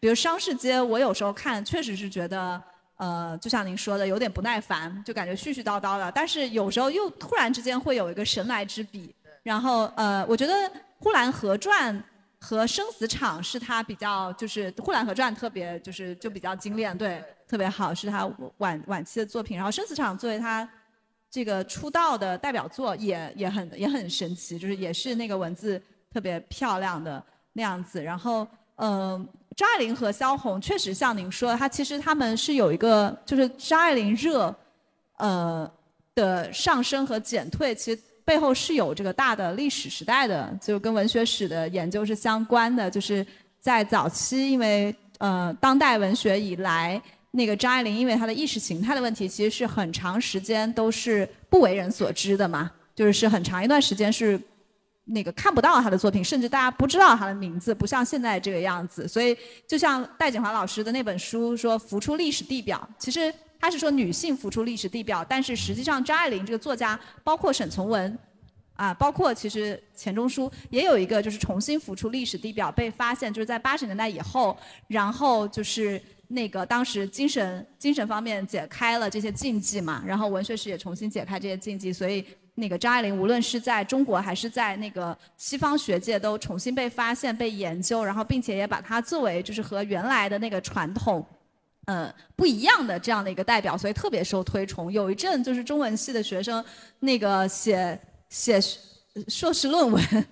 比如商世街，我有时候看确实是觉得呃，就像您说的有点不耐烦，就感觉絮絮叨叨的。但是有时候又突然之间会有一个神来之笔，然后呃，我觉得《呼兰河传》。和生死场是他比较，就是《呼兰河传》特别，就是就比较精炼，对，特别好，是他晚晚期的作品。然后生死场作为他这个出道的代表作，也也很也很神奇，就是也是那个文字特别漂亮的那样子。然后，嗯，张爱玲和萧红确实像您说，的，她其实他们是有一个，就是张爱玲热，呃的上升和减退，其实。背后是有这个大的历史时代的，就跟文学史的研究是相关的。就是在早期，因为呃，当代文学以来，那个张爱玲因为她的意识形态的问题，其实是很长时间都是不为人所知的嘛，就是是很长一段时间是那个看不到她的作品，甚至大家不知道她的名字，不像现在这个样子。所以，就像戴锦华老师的那本书说“浮出历史地表”，其实。他是说女性浮出历史地表，但是实际上张爱玲这个作家，包括沈从文，啊，包括其实钱钟书也有一个就是重新浮出历史地表被发现，就是在八十年代以后，然后就是那个当时精神精神方面解开了这些禁忌嘛，然后文学史也重新解开这些禁忌，所以那个张爱玲无论是在中国还是在那个西方学界都重新被发现、被研究，然后并且也把它作为就是和原来的那个传统。嗯，不一样的这样的一个代表，所以特别受推崇。有一阵就是中文系的学生，那个写写硕士论文，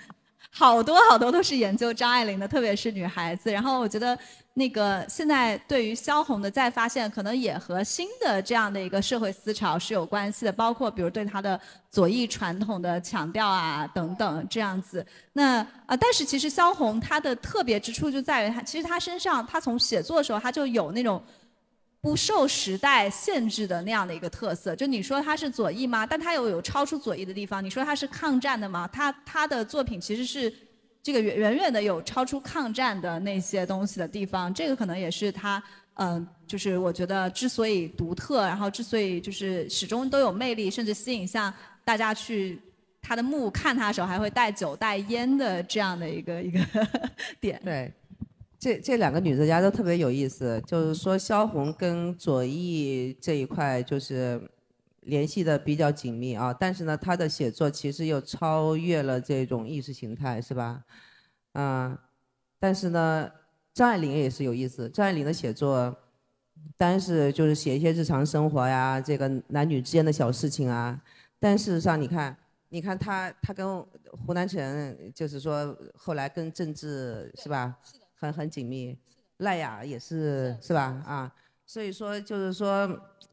好多好多都是研究张爱玲的，特别是女孩子。然后我觉得那个现在对于萧红的再发现，可能也和新的这样的一个社会思潮是有关系的，包括比如对她的左翼传统的强调啊等等这样子。那啊，但是其实萧红她的特别之处就在于她，其实她身上她从写作的时候她就有那种。不受时代限制的那样的一个特色，就你说她是左翼吗？但她又有超出左翼的地方。你说她是抗战的吗？她她的作品其实是这个远远远的有超出抗战的那些东西的地方。这个可能也是他嗯，就是我觉得之所以独特，然后之所以就是始终都有魅力，甚至吸引像大家去他的墓看他的时候还会带酒带烟的这样的一个一个 点。对。这这两个女作家都特别有意思，就是说萧红跟左翼这一块就是联系的比较紧密啊，但是呢，他的写作其实又超越了这种意识形态，是吧？嗯，但是呢，张爱玲也是有意思，张爱玲的写作，单是就是写一些日常生活呀，这个男女之间的小事情啊，但事实上你看，你看她她跟胡南成，就是说后来跟政治是吧？很很紧密，赖雅也是是吧？啊，所以说就是说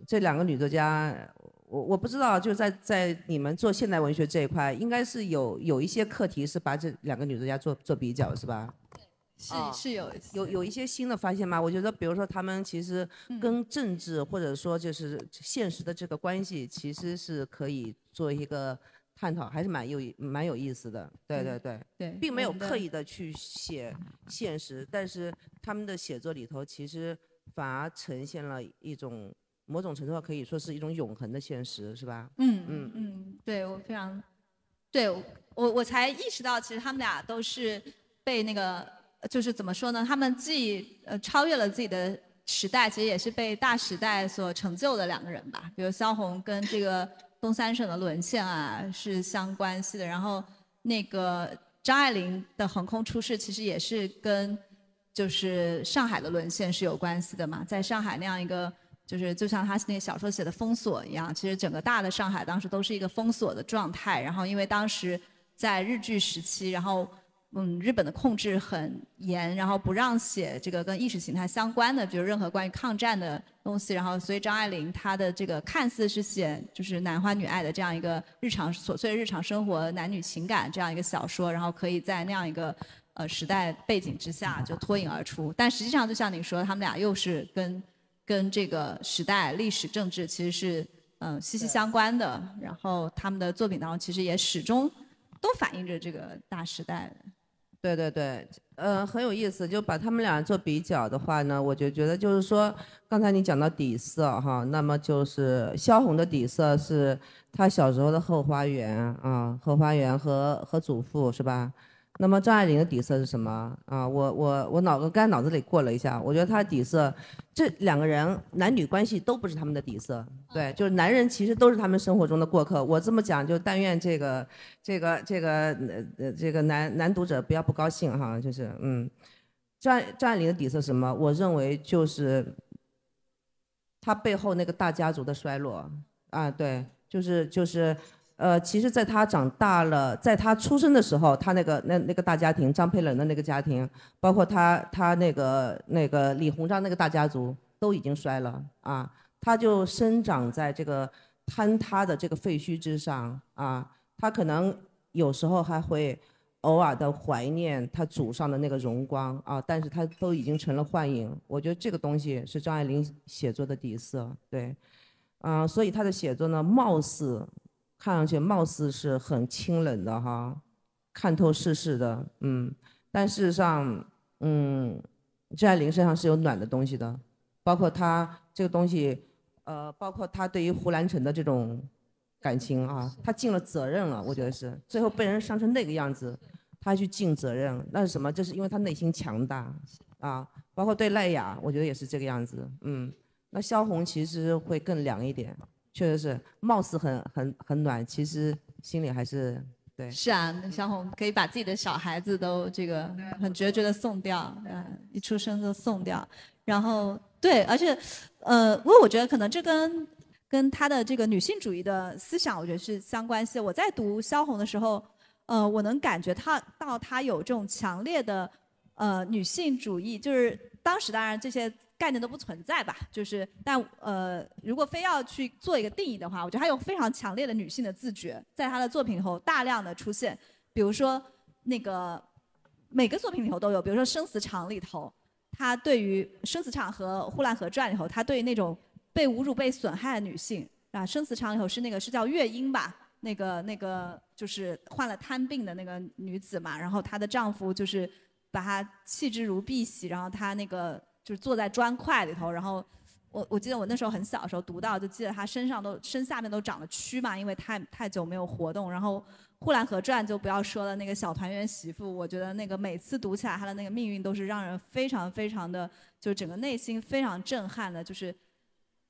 这两个女作家，我我不知道，就在在你们做现代文学这一块，应该是有有一些课题是把这两个女作家做做比较，是吧？是是有有有一些新的发现吗？我觉得，比如说他们其实跟政治或者说就是现实的这个关系，其实是可以做一个。探讨还是蛮有蛮有意思的，对对对，对，并没有刻意的去写现实，但是他们的写作里头其实反而呈现了一种某种程度上可以说是一种永恒的现实，是吧？嗯嗯嗯，对我非常，对我我才意识到，其实他们俩都是被那个就是怎么说呢？他们既呃超越了自己的时代，其实也是被大时代所成就的两个人吧。比如萧红跟这个。东三省的沦陷啊是相关系的，然后那个张爱玲的横空出世其实也是跟就是上海的沦陷是有关系的嘛，在上海那样一个就是就像他那个小说写的封锁一样，其实整个大的上海当时都是一个封锁的状态，然后因为当时在日据时期，然后。嗯，日本的控制很严，然后不让写这个跟意识形态相关的，比如任何关于抗战的东西。然后，所以张爱玲她的这个看似是写就是男欢女爱的这样一个日常琐碎日常生活、男女情感这样一个小说，然后可以在那样一个呃时代背景之下就脱颖而出。但实际上，就像你说，他们俩又是跟跟这个时代、历史、政治其实是嗯息息相关的。然后他们的作品当中，其实也始终都反映着这个大时代。对对对，呃，很有意思。就把他们俩做比较的话呢，我就觉得就是说，刚才你讲到底色哈，那么就是萧红的底色是她小时候的后花园啊，后花园和和祖父是吧？那么张爱玲的底色是什么啊？我我我脑子刚脑子里过了一下，我觉得她的底色，这两个人男女关系都不是他们的底色，对，就是男人其实都是他们生活中的过客。我这么讲，就但愿这个这个这个呃这个男男读者不要不高兴哈，就是嗯，张张爱玲的底色什么？我认为就是她背后那个大家族的衰落啊，对，就是就是。呃，其实，在他长大了，在他出生的时候，他那个那那个大家庭，张佩冷的那个家庭，包括他他那个那个李鸿章那个大家族，都已经衰了啊。他就生长在这个坍塌的这个废墟之上啊。他可能有时候还会偶尔的怀念他祖上的那个荣光啊，但是他都已经成了幻影。我觉得这个东西是张爱玲写作的底色，对，啊，所以他的写作呢，貌似。看上去貌似是很清冷的哈，看透世事的，嗯，但事实上，嗯，张爱玲身上是有暖的东西的，包括她这个东西，呃，包括她对于胡兰成的这种感情啊，她尽了责任了，我觉得是，最后被人伤成那个样子，她去尽责任，那是什么？就是因为她内心强大，啊，包括对赖雅，我觉得也是这个样子，嗯，那萧红其实会更凉一点。确实是，貌似很很很暖，其实心里还是对。是啊，小红可以把自己的小孩子都这个很决绝的送掉，嗯，一出生就送掉。然后对，而且，呃，不过我觉得可能这跟跟她的这个女性主义的思想，我觉得是相关系。我在读萧红的时候，呃，我能感觉她到她有这种强烈的呃女性主义，就是当时当然这些概念都不存在吧，就是但呃，如果非要去做一个定义的话，我觉得他有非常强烈的女性的自觉，在他的作品里头大量的出现，比如说那个每个作品里头都有，比如说《生死场》里头，他对于《生死场》和《呼兰河传》里头，他对于那种被侮辱、被损害的女性啊，《生死场》里头是那个是叫月英吧，那个那个就是患了瘫病的那个女子嘛，然后她的丈夫就是把她弃之如敝屣，然后她那个。就是坐在砖块里头，然后我我记得我那时候很小的时候读到，就记得他身上都身下面都长了蛆嘛，因为太太久没有活动。然后《呼兰河传》就不要说了，那个小团圆媳妇，我觉得那个每次读起来她的那个命运都是让人非常非常的，就整个内心非常震撼的。就是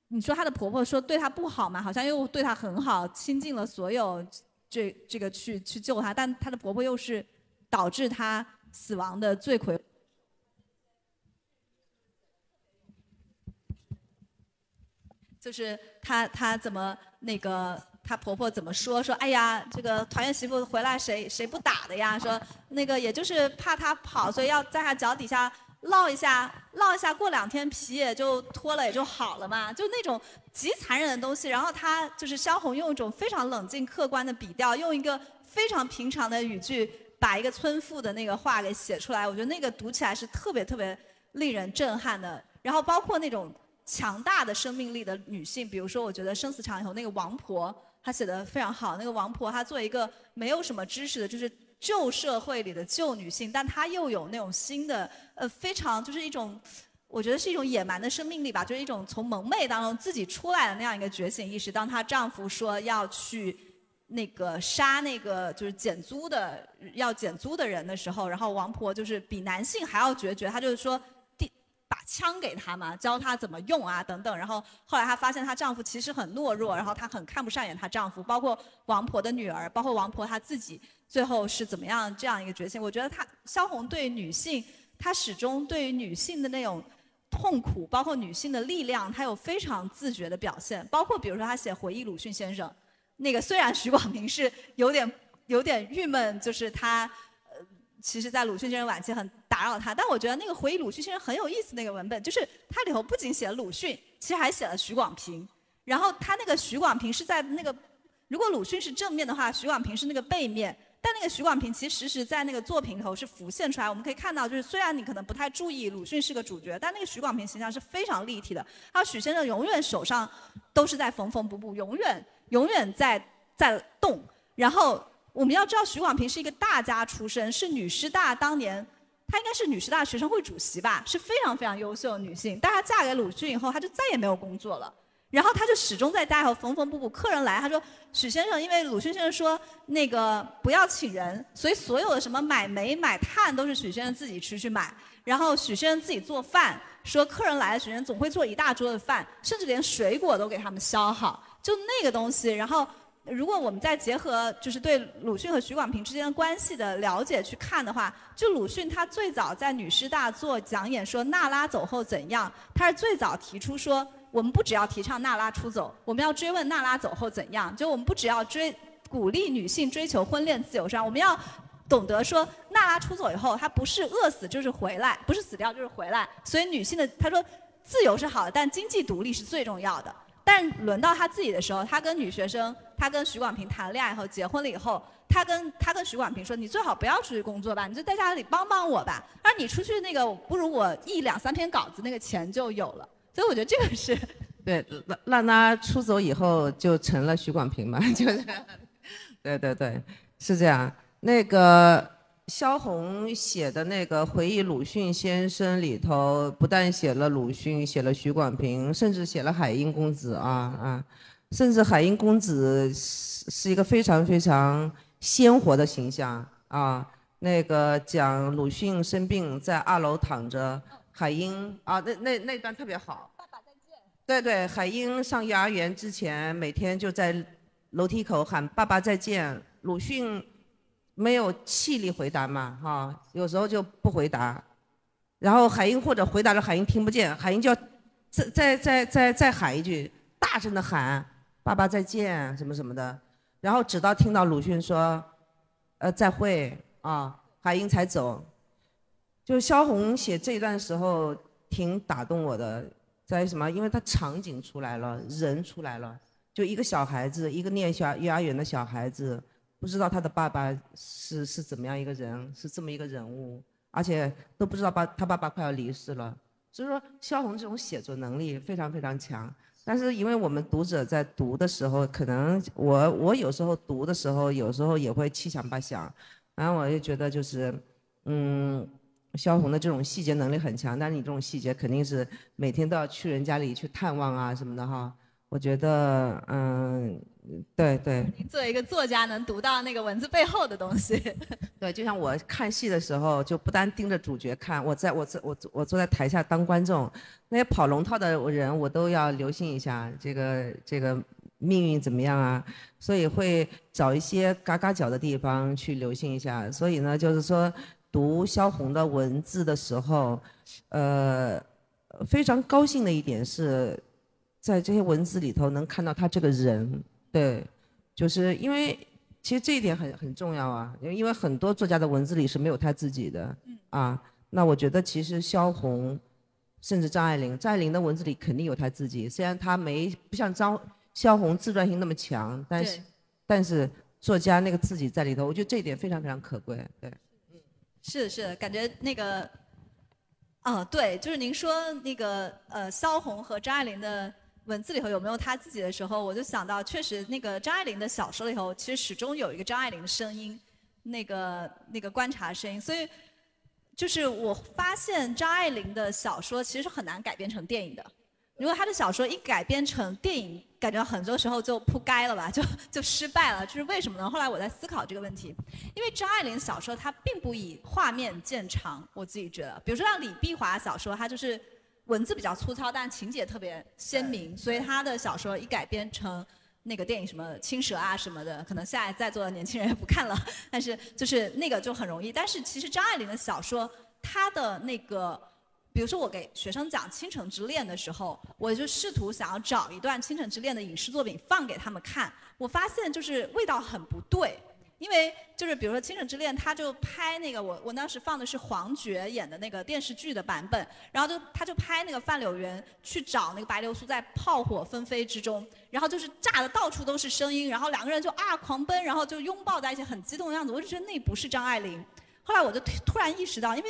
你说她的婆婆说对她不好嘛，好像又对她很好，倾尽了所有这这个去去救她，但她的婆婆又是导致她死亡的罪魁。就是她，她怎么那个，她婆婆怎么说？说哎呀，这个团圆媳妇回来谁谁不打的呀？说那个也就是怕她跑，所以要在她脚底下烙一下，烙一下，过两天皮也就脱了，也就好了嘛。就那种极残忍的东西。然后她就是萧红用一种非常冷静客观的笔调，用一个非常平常的语句，把一个村妇的那个话给写出来。我觉得那个读起来是特别特别令人震撼的。然后包括那种。强大的生命力的女性，比如说，我觉得《生死场》里头那个王婆，她写的非常好。那个王婆，她作为一个没有什么知识的，就是旧社会里的旧女性，但她又有那种新的，呃，非常就是一种，我觉得是一种野蛮的生命力吧，就是一种从蒙昧当中自己出来的那样一个觉醒意识。当她丈夫说要去那个杀那个就是减租的要减租的人的时候，然后王婆就是比男性还要决绝，她就是说。把枪给她嘛，教她怎么用啊，等等。然后后来她发现她丈夫其实很懦弱，然后她很看不上眼她丈夫，包括王婆的女儿，包括王婆她自己，最后是怎么样这样一个决心？我觉得她萧红对女性，她始终对于女性的那种痛苦，包括女性的力量，她有非常自觉的表现。包括比如说她写回忆鲁迅先生，那个虽然许广平是有点有点郁闷，就是他。其实，在鲁迅先生晚期很打扰他，但我觉得那个回忆鲁迅先生很有意思。那个文本就是它里头不仅写了鲁迅，其实还写了许广平。然后他那个许广平是在那个，如果鲁迅是正面的话，许广平是那个背面。但那个许广平其实是在那个作品里头是浮现出来。我们可以看到，就是虽然你可能不太注意鲁迅是个主角，但那个许广平形象是非常立体的。还有许先生永远手上都是在缝缝补补，永远永远在在动。然后。我们要知道，许广平是一个大家出身，是女师大当年，她应该是女师大学生会主席吧，是非常非常优秀的女性。但她嫁给鲁迅以后，她就再也没有工作了。然后她就始终在家里头缝缝补补。客人来，她说：“许先生，因为鲁迅先生说那个不要请人，所以所有的什么买煤、买炭都是许先生自己出去买。然后许先生自己做饭，说客人来了，许先生总会做一大桌的饭，甚至连水果都给他们削好，就那个东西。然后。如果我们再结合就是对鲁迅和许广平之间的关系的了解去看的话，就鲁迅他最早在女师大做讲演说娜拉走后怎样，他是最早提出说我们不只要提倡娜拉出走，我们要追问娜拉走后怎样，就我们不只要追鼓励女性追求婚恋自由上，我们要懂得说娜拉出走以后她不是饿死就是回来，不是死掉就是回来，所以女性的他说自由是好的，但经济独立是最重要的。但轮到他自己的时候，他跟女学生，他跟许广平谈恋爱以后结婚了以后，他跟他跟许广平说：“你最好不要出去工作吧，你就在家里帮帮我吧。而你出去那个，不如我一两三篇稿子，那个钱就有了。”所以我觉得这个是，对，让让他出走以后就成了许广平嘛，就是，对对对，是这样。那个。萧红写的那个回忆鲁迅先生里头，不但写了鲁迅，写了许广平，甚至写了海英公子啊啊，甚至海英公子是是一个非常非常鲜活的形象啊。那个讲鲁迅生病在二楼躺着，海英啊，那那那段特别好。爸爸再见。对对，海英上幼儿园之前，每天就在楼梯口喊爸爸再见，鲁迅。没有气力回答嘛，哈，有时候就不回答，然后海英或者回答了海英听不见，海英就要再再再再再喊一句，大声的喊爸爸再见什么什么的，然后直到听到鲁迅说呃，再会啊，海英才走。就萧红写这一段时候挺打动我的，在什么？因为他场景出来了，人出来了，就一个小孩子，一个念小幼儿园的小孩子，不知道他的爸爸是是怎么样一个人，是这么一个人物，而且都不知道爸他爸爸快要离世了。所以说，萧红这种写作能力非常非常强。但是因为我们读者在读的时候，可能我我有时候读的时候，有时候也会七想八想，然后我就觉得就是，嗯。萧红的这种细节能力很强，但是你这种细节肯定是每天都要去人家里去探望啊什么的哈。我觉得，嗯，对对。您 作为一个作家，能读到那个文字背后的东西。对，就像我看戏的时候，就不单盯着主角看，我在我坐我我坐在台下当观众，那些跑龙套的人我都要留心一下，这个这个命运怎么样啊？所以会找一些嘎嘎角的地方去留心一下。所以呢，就是说。读萧红的文字的时候，呃，非常高兴的一点是，在这些文字里头能看到他这个人，对，就是因为其实这一点很很重要啊，因为很多作家的文字里是没有他自己的，嗯啊，那我觉得其实萧红，甚至张爱玲，张爱玲的文字里肯定有她自己，虽然她没不像张萧红自传性那么强，但是但是作家那个自己在里头，我觉得这一点非常非常可贵，对。是，是，感觉那个，哦，对，就是您说那个呃，萧红和张爱玲的文字里头有没有他自己的时候，我就想到，确实那个张爱玲的小说里头，其实始终有一个张爱玲的声音，那个那个观察声音，所以就是我发现张爱玲的小说其实是很难改编成电影的。如果他的小说一改编成电影，感觉很多时候就扑街了吧，就就失败了。就是为什么呢？后来我在思考这个问题，因为张爱玲小说它并不以画面见长，我自己觉得。比如说像李碧华小说，他就是文字比较粗糙，但情节特别鲜明，所以他的小说一改编成那个电影，什么青蛇啊什么的，可能现在在座的年轻人也不看了。但是就是那个就很容易。但是其实张爱玲的小说，她的那个。比如说，我给学生讲《倾城之恋》的时候，我就试图想要找一段《倾城之恋》的影视作品放给他们看。我发现就是味道很不对，因为就是比如说《倾城之恋》，他就拍那个我我当时放的是黄觉演的那个电视剧的版本，然后就他就拍那个范柳园去找那个白流苏在炮火纷飞之中，然后就是炸的到处都是声音，然后两个人就啊狂奔，然后就拥抱在一起很激动的样子，我就觉得那不是张爱玲。后来我就突然意识到，因为。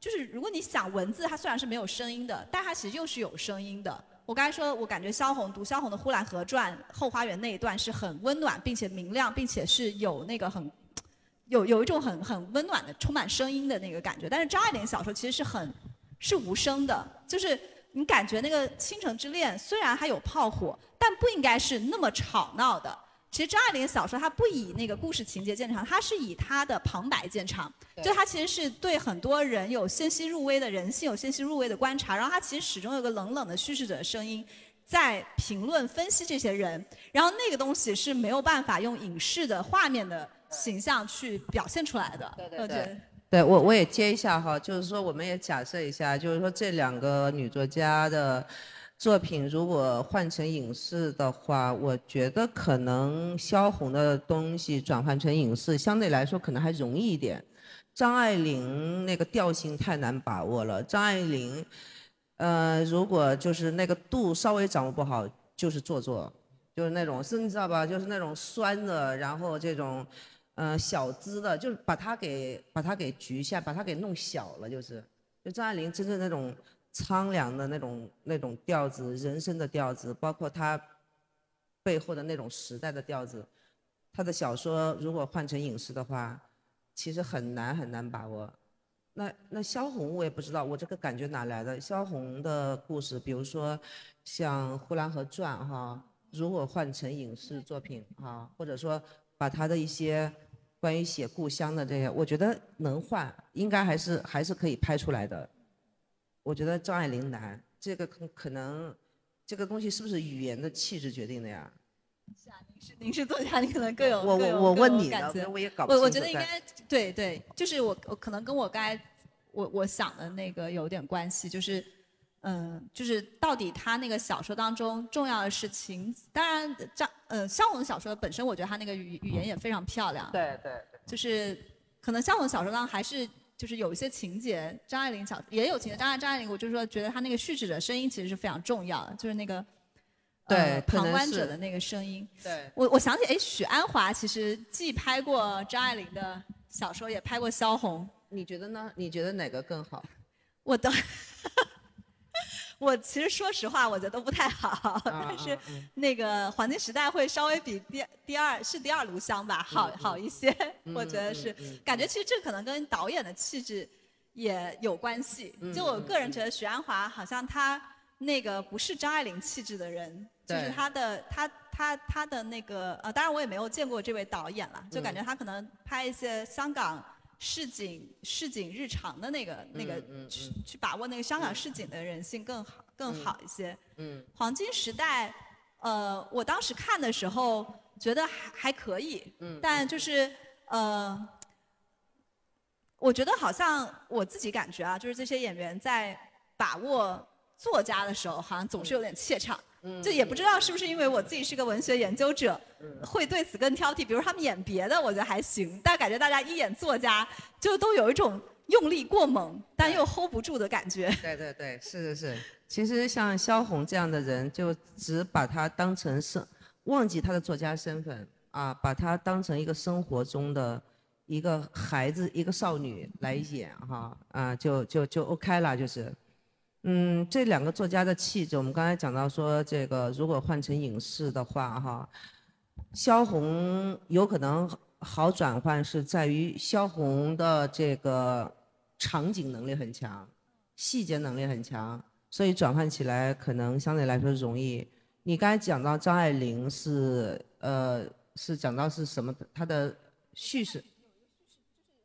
就是如果你想文字，它虽然是没有声音的，但它其实又是有声音的。我刚才说，我感觉萧红读萧红的《呼兰河传》后花园那一段是很温暖，并且明亮，并且是有那个很，有有一种很很温暖的、充满声音的那个感觉。但是张爱玲小说其实是很，是无声的，就是你感觉那个《倾城之恋》虽然还有炮火，但不应该是那么吵闹的。其实张爱玲小说，它不以那个故事情节见长，它是以它的旁白见长。就它其实是对很多人有纤细入微的人性，有纤细入微的观察。然后它其实始终有个冷冷的叙事者的声音，在评论分析这些人。然后那个东西是没有办法用影视的画面的形象去表现出来的。对对对。对我我也接一下哈，就是说我们也假设一下，就是说这两个女作家的。作品如果换成影视的话，我觉得可能萧红的东西转换成影视相对来说可能还容易一点。张爱玲那个调性太难把握了。张爱玲，呃，如果就是那个度稍微掌握不好，就是做作，就是那种是，你知道吧？就是那种酸的，然后这种，呃，小资的，就是把它给把它给局限，把它给弄小了，就是。就张爱玲真正那种。苍凉的那种那种调子，人生的调子，包括他背后的那种时代的调子，他的小说如果换成影视的话，其实很难很难把握。那那萧红我也不知道，我这个感觉哪来的？萧红的故事，比如说像《呼兰河传》哈，如果换成影视作品哈，或者说把他的一些关于写故乡的这些，我觉得能换，应该还是还是可以拍出来的。我觉得张爱玲难，这个可可能，这个东西是不是语言的气质决定的呀？是啊，您是您是作家，你可能更有 我我我问你的，我也搞不清我我觉得应该对对，就是我我可能跟我刚才我我想的那个有点关系，就是嗯，就是到底他那个小说当中重要的是情，当然张呃萧红的小说本身，我觉得他那个语语言也非常漂亮。对对对。就是可能萧红小说当中还是就是有一些情节，张爱玲小也有情节，张爱张爱玲我就是说觉得她那个叙事者声音其实是非常重要的，就是那个对呃旁观者的那个声音。对，我我想起，哎，许鞍华其实既拍过张爱玲的小说，也拍过萧红。你觉得呢？你觉得哪个更好？我的，我其实说实话，我觉得都不太好，啊但是那个黄金时代会稍微比第第二是第二炉香吧，好好一些，我觉得是感觉其实这可能跟导演的气质也有关系。嗯就我个人觉得，许鞍华好像他那个不是张爱玲气质的人，就是他的他他他的那个呃，当然我也没有见过这位导演了，就感嗯觉他可能拍一些香港。市井市井日常的那个那个嗯嗯去去把握那个香港市井的人性更好更好一些。嗯。黄金时代，呃，我当时看的时候觉得还还可以，嗯但就是呃，我觉得好像我自己感觉啊，就是这些演员在把握作家的时候，好像总是有点怯场。嗯就也不知道是不是因为我自己是个文学研究者，嗯会对此更挑剔。比如他们演别的，我觉得还行，但感觉大家一演作家，就都有一种用力过猛，但又 hold 不住的感觉。对对对，是是是。其实像萧红这样的人，就只把他当成是忘记他的作家身份啊，把他当成一个生活中的一个孩子、一个少女来演哈啊，就就就 OK 了，就是。嗯，这两个作家的气质，我们刚才讲到说，这个如果换成影视的话哈，萧红有可能好转换是在于萧红的这个场景能力很强，细节能力很强，所以转换起来可能相对来说容易。你刚才讲到张爱玲是呃是讲到是什么？她的叙事，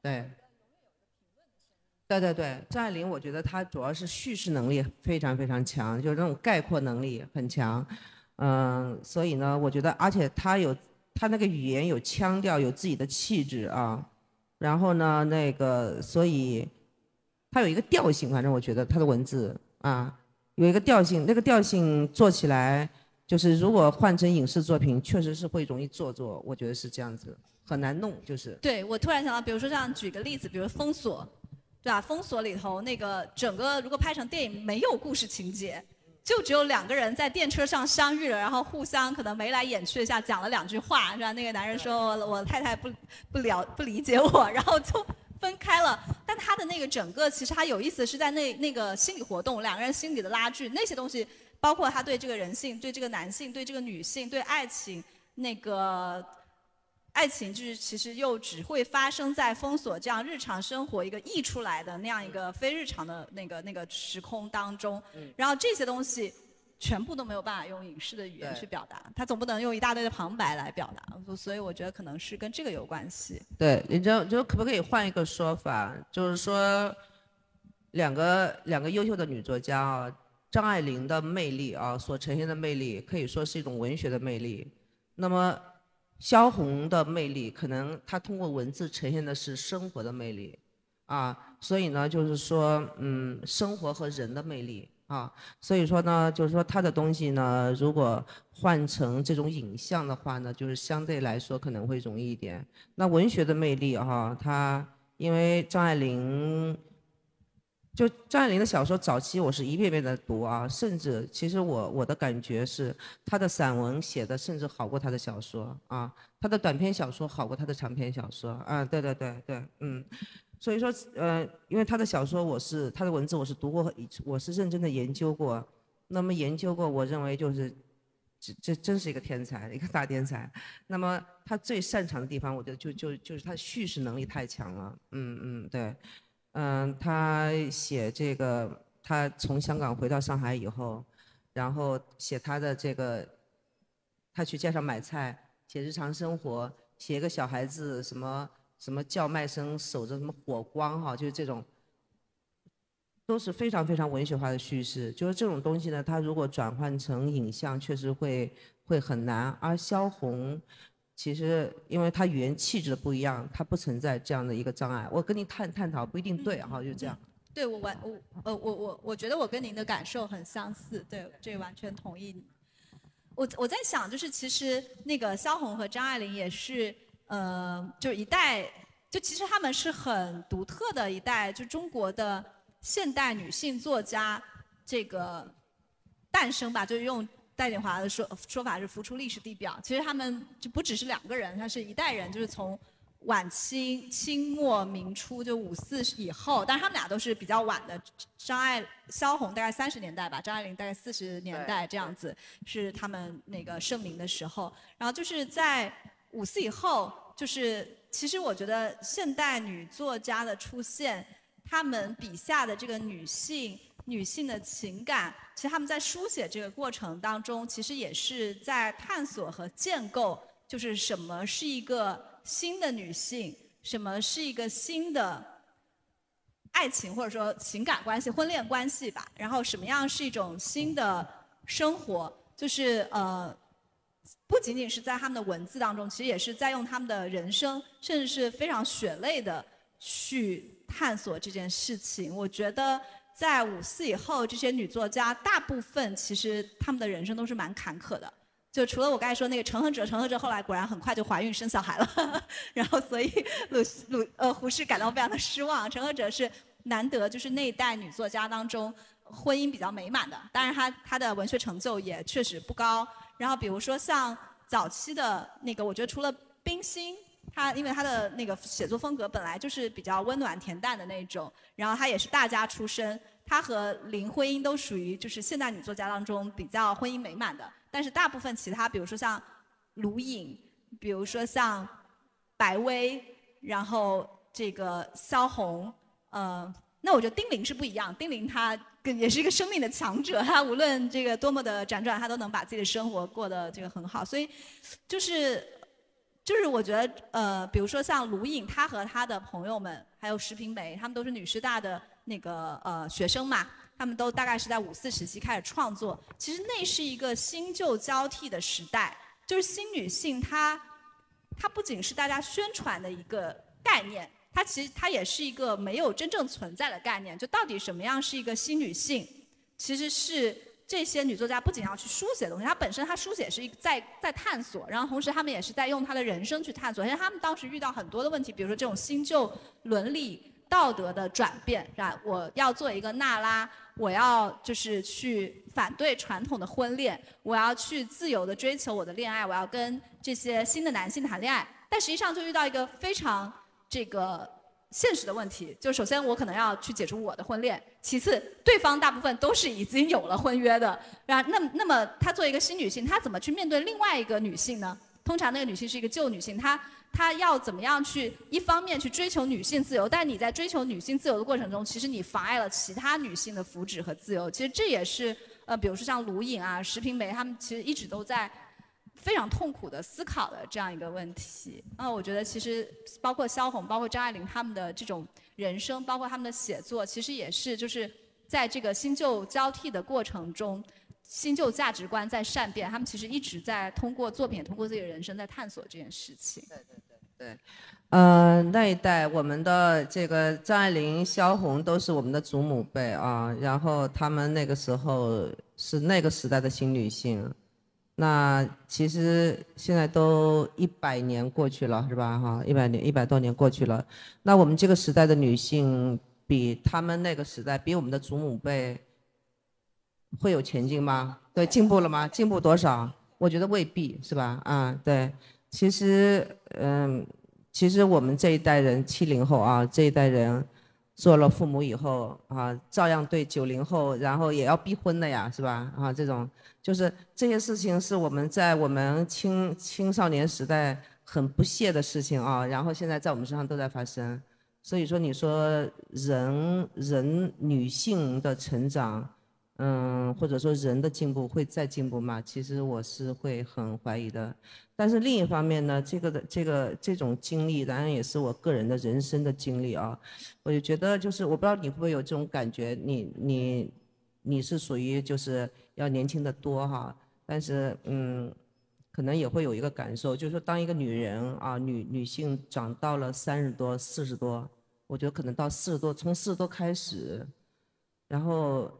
对，对对对，张爱玲我觉得她主要是叙事能力非常非常强，就是那种概括能力很强。嗯，所以呢，我觉得而且她有她那个语言有腔调，有自己的气质啊。然后呢，那个所以她有一个调性，反正我觉得她的文字啊有一个调性，那个调性做起来，就是如果换成影视作品，确实是会容易做作，我觉得是这样子，很难弄，就是。对，我突然想到，比如说这样举个例子，比如《封锁》，对吧？《封锁》里头那个整个如果拍成电影，没有故事情节，就只有两个人在电车上相遇了，然后互相可能眉来眼去一下，讲了两句话，是吧？那个男人说我我太太不不了不理解我，然后就分开了。但他的那个整个其实他有意思是在那那个心理活动，两个人心理的拉锯，那些东西，包括他对这个人性、对这个男性、对这个女性、对爱情那个。爱情就是其实又只会发生在封锁这样日常生活一个溢出来的那样一个非日常的那个那个时空当中，然后这些东西全部都没有办法用影视的语言去表达，他总不能用一大堆的旁白来表达，所以我觉得可能是跟这个有关系。对，你就就可不可以换一个说法，就是说，两个两个优秀的女作家啊，张爱玲的魅力啊，所呈现的魅力可以说是一种文学的魅力，那么萧红的魅力，可能她通过文字呈现的是生活的魅力，啊，所以呢，就是说，嗯，生活和人的魅力啊，所以说呢，就是说她的东西呢，如果换成这种影像的话呢，就是相对来说可能会容易一点。那文学的魅力哈、它因为张爱玲，就张爱玲的小说早期我是一遍遍的读啊，甚至其实我我的感觉是她的散文写的甚至好过她的小说啊，她的短篇小说好过她的长篇小说啊，对对对对，嗯。所以说，呃，因为她的小说我是她的文字我是读过，我是认真的研究过，那么研究过，我认为就是这这真是一个天才，一个大天才。那么他最擅长的地方，我觉得就就就是他的叙事能力太强了。嗯嗯，对，嗯，他写这个，他从香港回到上海以后，然后写他的这个，他去街上买菜，写日常生活，写一个小孩子什么什么叫卖声，守着什么火光哈，就是这种。都是非常非常文学化的叙事，就是这种东西呢，它如果转换成影像，确实会会很难。而萧红，其实因为他语言气质的不一样，他不存在这样的一个障碍。我跟你探探讨不一定对哈，就这样。对我完我呃我我我觉得我跟您的感受很相似，对，这完全同意。我我在想，就是其实那个萧红和张爱玲也是，呃，就是一代就其实他们是很独特的一代，就中国的现代女性作家这个诞生吧，就是用戴锦华的说说法是浮出历史地表。其实他们就不只是两个人，他是一代人，就是从晚清、清末、明初就五四以后，但是他们俩都是比较晚的。张爱萧红大概三十年代吧，张爱玲大概四十年代这样子，是他们那个盛名的时候。然后就是在五四以后，就是其实我觉得现代女作家的出现，她们笔下的这个女性、女性的情感，其实她们在书写这个过程当中，其实也是在探索和建构，就是什么是一个新的女性，什么是一个新的爱情或者说情感关系、婚恋关系吧。然后什么样是一种新的生活，就是呃。不仅仅是在他们的文字当中，其实也是在用他们的人生，甚至是非常血泪的去探索这件事情。我觉得在五四以后，这些女作家大部分其实她们的人生都是蛮坎坷的。就除了我刚才说那个陈恒哲，陈恒哲后来果然很快就怀孕生小孩了，然后所以鲁鲁呃胡适感到非常的失望。陈恒哲是难得就是那一代女作家当中婚姻比较美满的，当然她她的文学成就也确实不高。然后比如说像早期的那个，我觉得除了冰心，她因为她的那个写作风格本来就是比较温暖恬淡的那种，然后她也是大家出身，她和林徽因都属于就是现代女作家当中比较婚姻美满的。但是大部分其他，比如说像卢颖，比如说像白薇，然后这个萧红，呃，那我觉得丁玲是不一样，丁玲她。也是一个生命的强者，他无论这个多么的辗转，他都能把自己的生活过得这个很好。所以，就是就是我觉得，呃，比如说像卢颖，她和她的朋友们，还有石平梅，他们都是女师大的那个呃学生嘛，他们都大概是在五四时期开始创作。其实那是一个新旧交替的时代，就是新女性，她她不仅是大家宣传的一个概念。它其实它也是一个没有真正存在的概念，就到底什么样是一个新女性，其实是这些女作家不仅要去书写东西，她本身她书写是一在在探索，然后同时她们也是在用她的人生去探索，而且她们当时遇到很多的问题，比如说这种新旧伦理道德的转变，是吧？我要做一个娜拉，我要就是去反对传统的婚恋，我要去自由的追求我的恋爱，我要跟这些新的男性谈恋爱，但实际上就遇到一个非常。这个现实的问题，就首先我可能要去解除我的婚恋，其次对方大部分都是已经有了婚约的，然那那么她作为一个新女性，她怎么去面对另外一个女性呢？通常那个女性是一个旧女性，她她要怎么样去一方面去追求女性自由，但你在追求女性自由的过程中，其实你妨碍了其他女性的福祉和自由。其实这也是呃，比如说像卢颖啊、石平梅，她们其实一直都在。非常痛苦的思考的这样一个问题，那我觉得其实包括萧红、包括张爱玲他们的这种人生，包括他们的写作，其实也是就是在这个新旧交替的过程中，新旧价值观在善变，他们其实一直在通过作品、通过自己的人生在探索这件事情。对对对对，呃，那一代我们的这个张爱玲、萧红都是我们的祖母辈啊，然后他们那个时候是那个时代的新女性。那其实现在都一百年过去了，是吧？哈，一百年一百多年过去了。那我们这个时代的女性，比他们那个时代，比我们的祖母辈，会有前进吗？对，进步了吗？进步多少？我觉得未必是吧？啊，对。其实，嗯，其实我们这一代人，七零后啊，这一代人。做了父母以后啊，照样对九零后，然后也要逼婚的呀，是吧？啊，这种就是这些事情是我们在我们青青少年时代很不屑的事情啊，然后现在在我们身上都在发生。所以说，你说人人女性的成长，嗯，或者说人的进步会再进步吗？其实我是会很怀疑的。但是另一方面呢，这个的这个这种经历，当然也是我个人的人生的经历啊。我就觉得，就是我不知道你会不会有这种感觉，你你你是属于就是要年轻的多哈。但是嗯，可能也会有一个感受，就是说当一个女人啊，女女性长到了三十多、四十多，我觉得可能到四十多，从四十多开始，然后。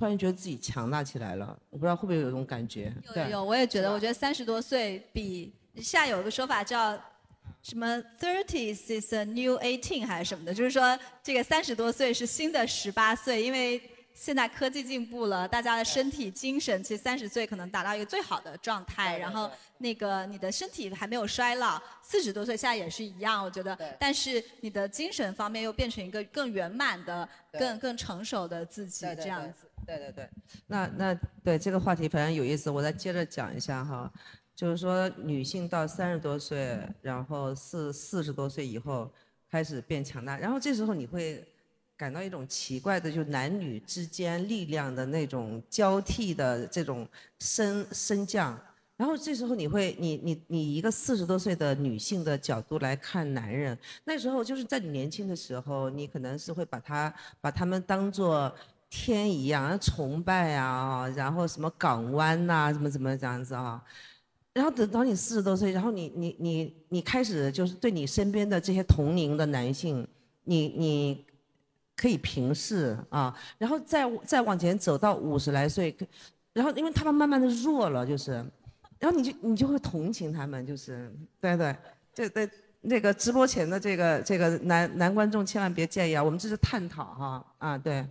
突然觉得自己强大起来了，我不知道会不会有这种感觉。有有，我也觉得，我觉得三十多岁比现在有一个说法叫什么 thirties is a new eighteen 还是什么的，就是说这个三十多岁是新的十八岁，因为现在科技进步了，大家的身体、精神，其实三十岁可能达到一个最好的状态，然后那个你的身体还没有衰老，四十多岁现在也是一样，我觉得，但是你的精神方面又变成一个更圆满的、更更成熟的自己，这样子。对对对，那那对这个话题反正有意思，我再接着讲一下哈，就是说女性到三十多岁，然后四四十多岁以后开始变强大，然后这时候你会。感到一种奇怪的，就男女之间力量的那种交替的这种升升降，然后这时候你会，你你你一个四十多岁的女性的角度来看男人，那时候就是在你年轻的时候，你可能是会把他把他们当做天一样崇拜啊，然后什么港湾呐，什么什么这样子啊，然后等到你四十多岁，然后你你你你开始就是对你身边的这些同龄的男性，你你。可以平视啊，然后再再往前走到五十来岁，然后因为他们慢慢的弱了，就是，然后你就你就会同情他们，就是。对对，这对那个直播前的这个这个男男观众千万别介意啊，我们这是探讨哈啊对，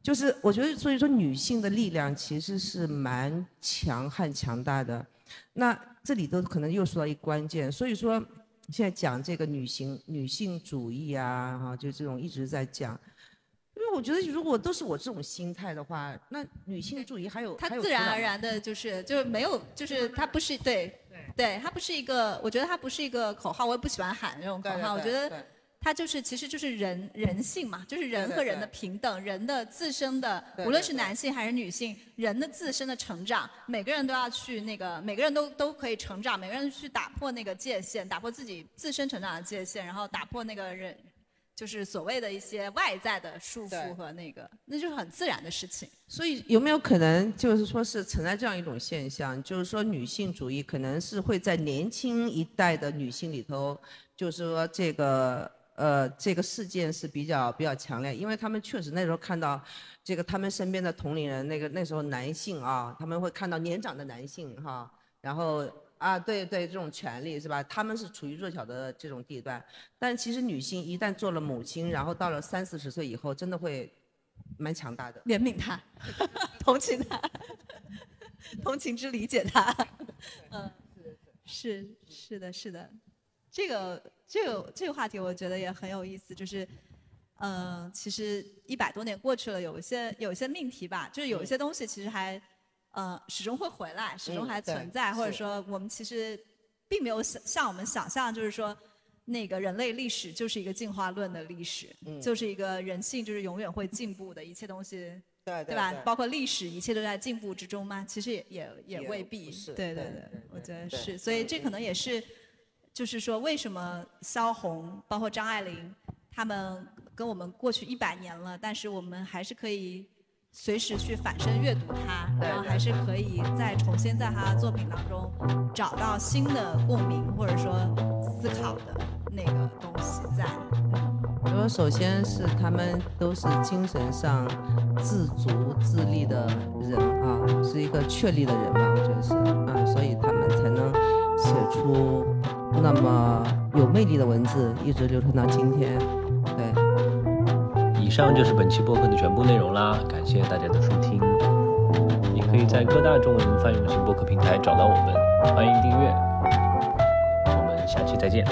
就是我觉得所以说女性的力量其实是蛮强悍强大的，那这里头可能又说到一关键，所以说现在讲这个女性女性主义啊哈，就这种一直在讲。我觉得，如果都是我这种心态的话，那女性主义还有它自然而然的就是就是没有，就是它不是对对，它不是一个，我觉得它不是一个口号，我也不喜欢喊这种口号。我觉得它就是其实就是人人性嘛，就是人和人的平等，人的自身的，无论是男性还是女性，人的自身的成长，每个人都要去那个，每个人都都可以成长，每个人去打破那个界限，打破自己自身成长的界限，然后打破那个人。就是所谓的一些外在的束缚和那个，那就是很自然的事情。所以有没有可能就是说是存在这样一种现象，就是说女性主义可能是会在年轻一代的女性里头，就是说这个呃这个事件是比较比较强烈，因为他们确实那时候看到这个他们身边的同龄人，那个那时候男性啊，他们会看到年长的男性哈，然后。啊，对对，这种权利是吧？他们是处于弱小的这种地段，但其实女性一旦做了母亲，然后到了三四十岁以后，真的会蛮强大的。怜悯她，同情她，同情之理解她。嗯，是是的，是的。这个这个这个话题，我觉得也很有意思。就是，嗯，其实一百多年过去了，有一些有一些命题吧，就是有一些东西其实还。呃，始终会回来，始终还存在，或者说我们其实并没有想像我们想象，就是说那个人类历史就是一个进化论的历史，就是一个人性就是永远会进步的一切东西，对对吧？包括历史，一切都在进步之中吗？其实也也也未必，对对对，我觉得是，所以这可能也是，就是说为什么萧红，包括张爱玲，他们跟我们过去一百年了，但是我们还是可以。随时去反身阅读它，然后还是可以再重新在他的作品当中找到新的共鸣，或者说思考的那个东西在。因为，首先是他们都是精神上自足自立的人啊，是一个确立的人吧，我觉得是啊，所以他们才能写出那么有魅力的文字，一直流传到今天，对。以上就是本期播客的全部内容啦，感谢大家的收听。你可以在各大中文泛用型播客平台找到我们，欢迎订阅。我们下期再见。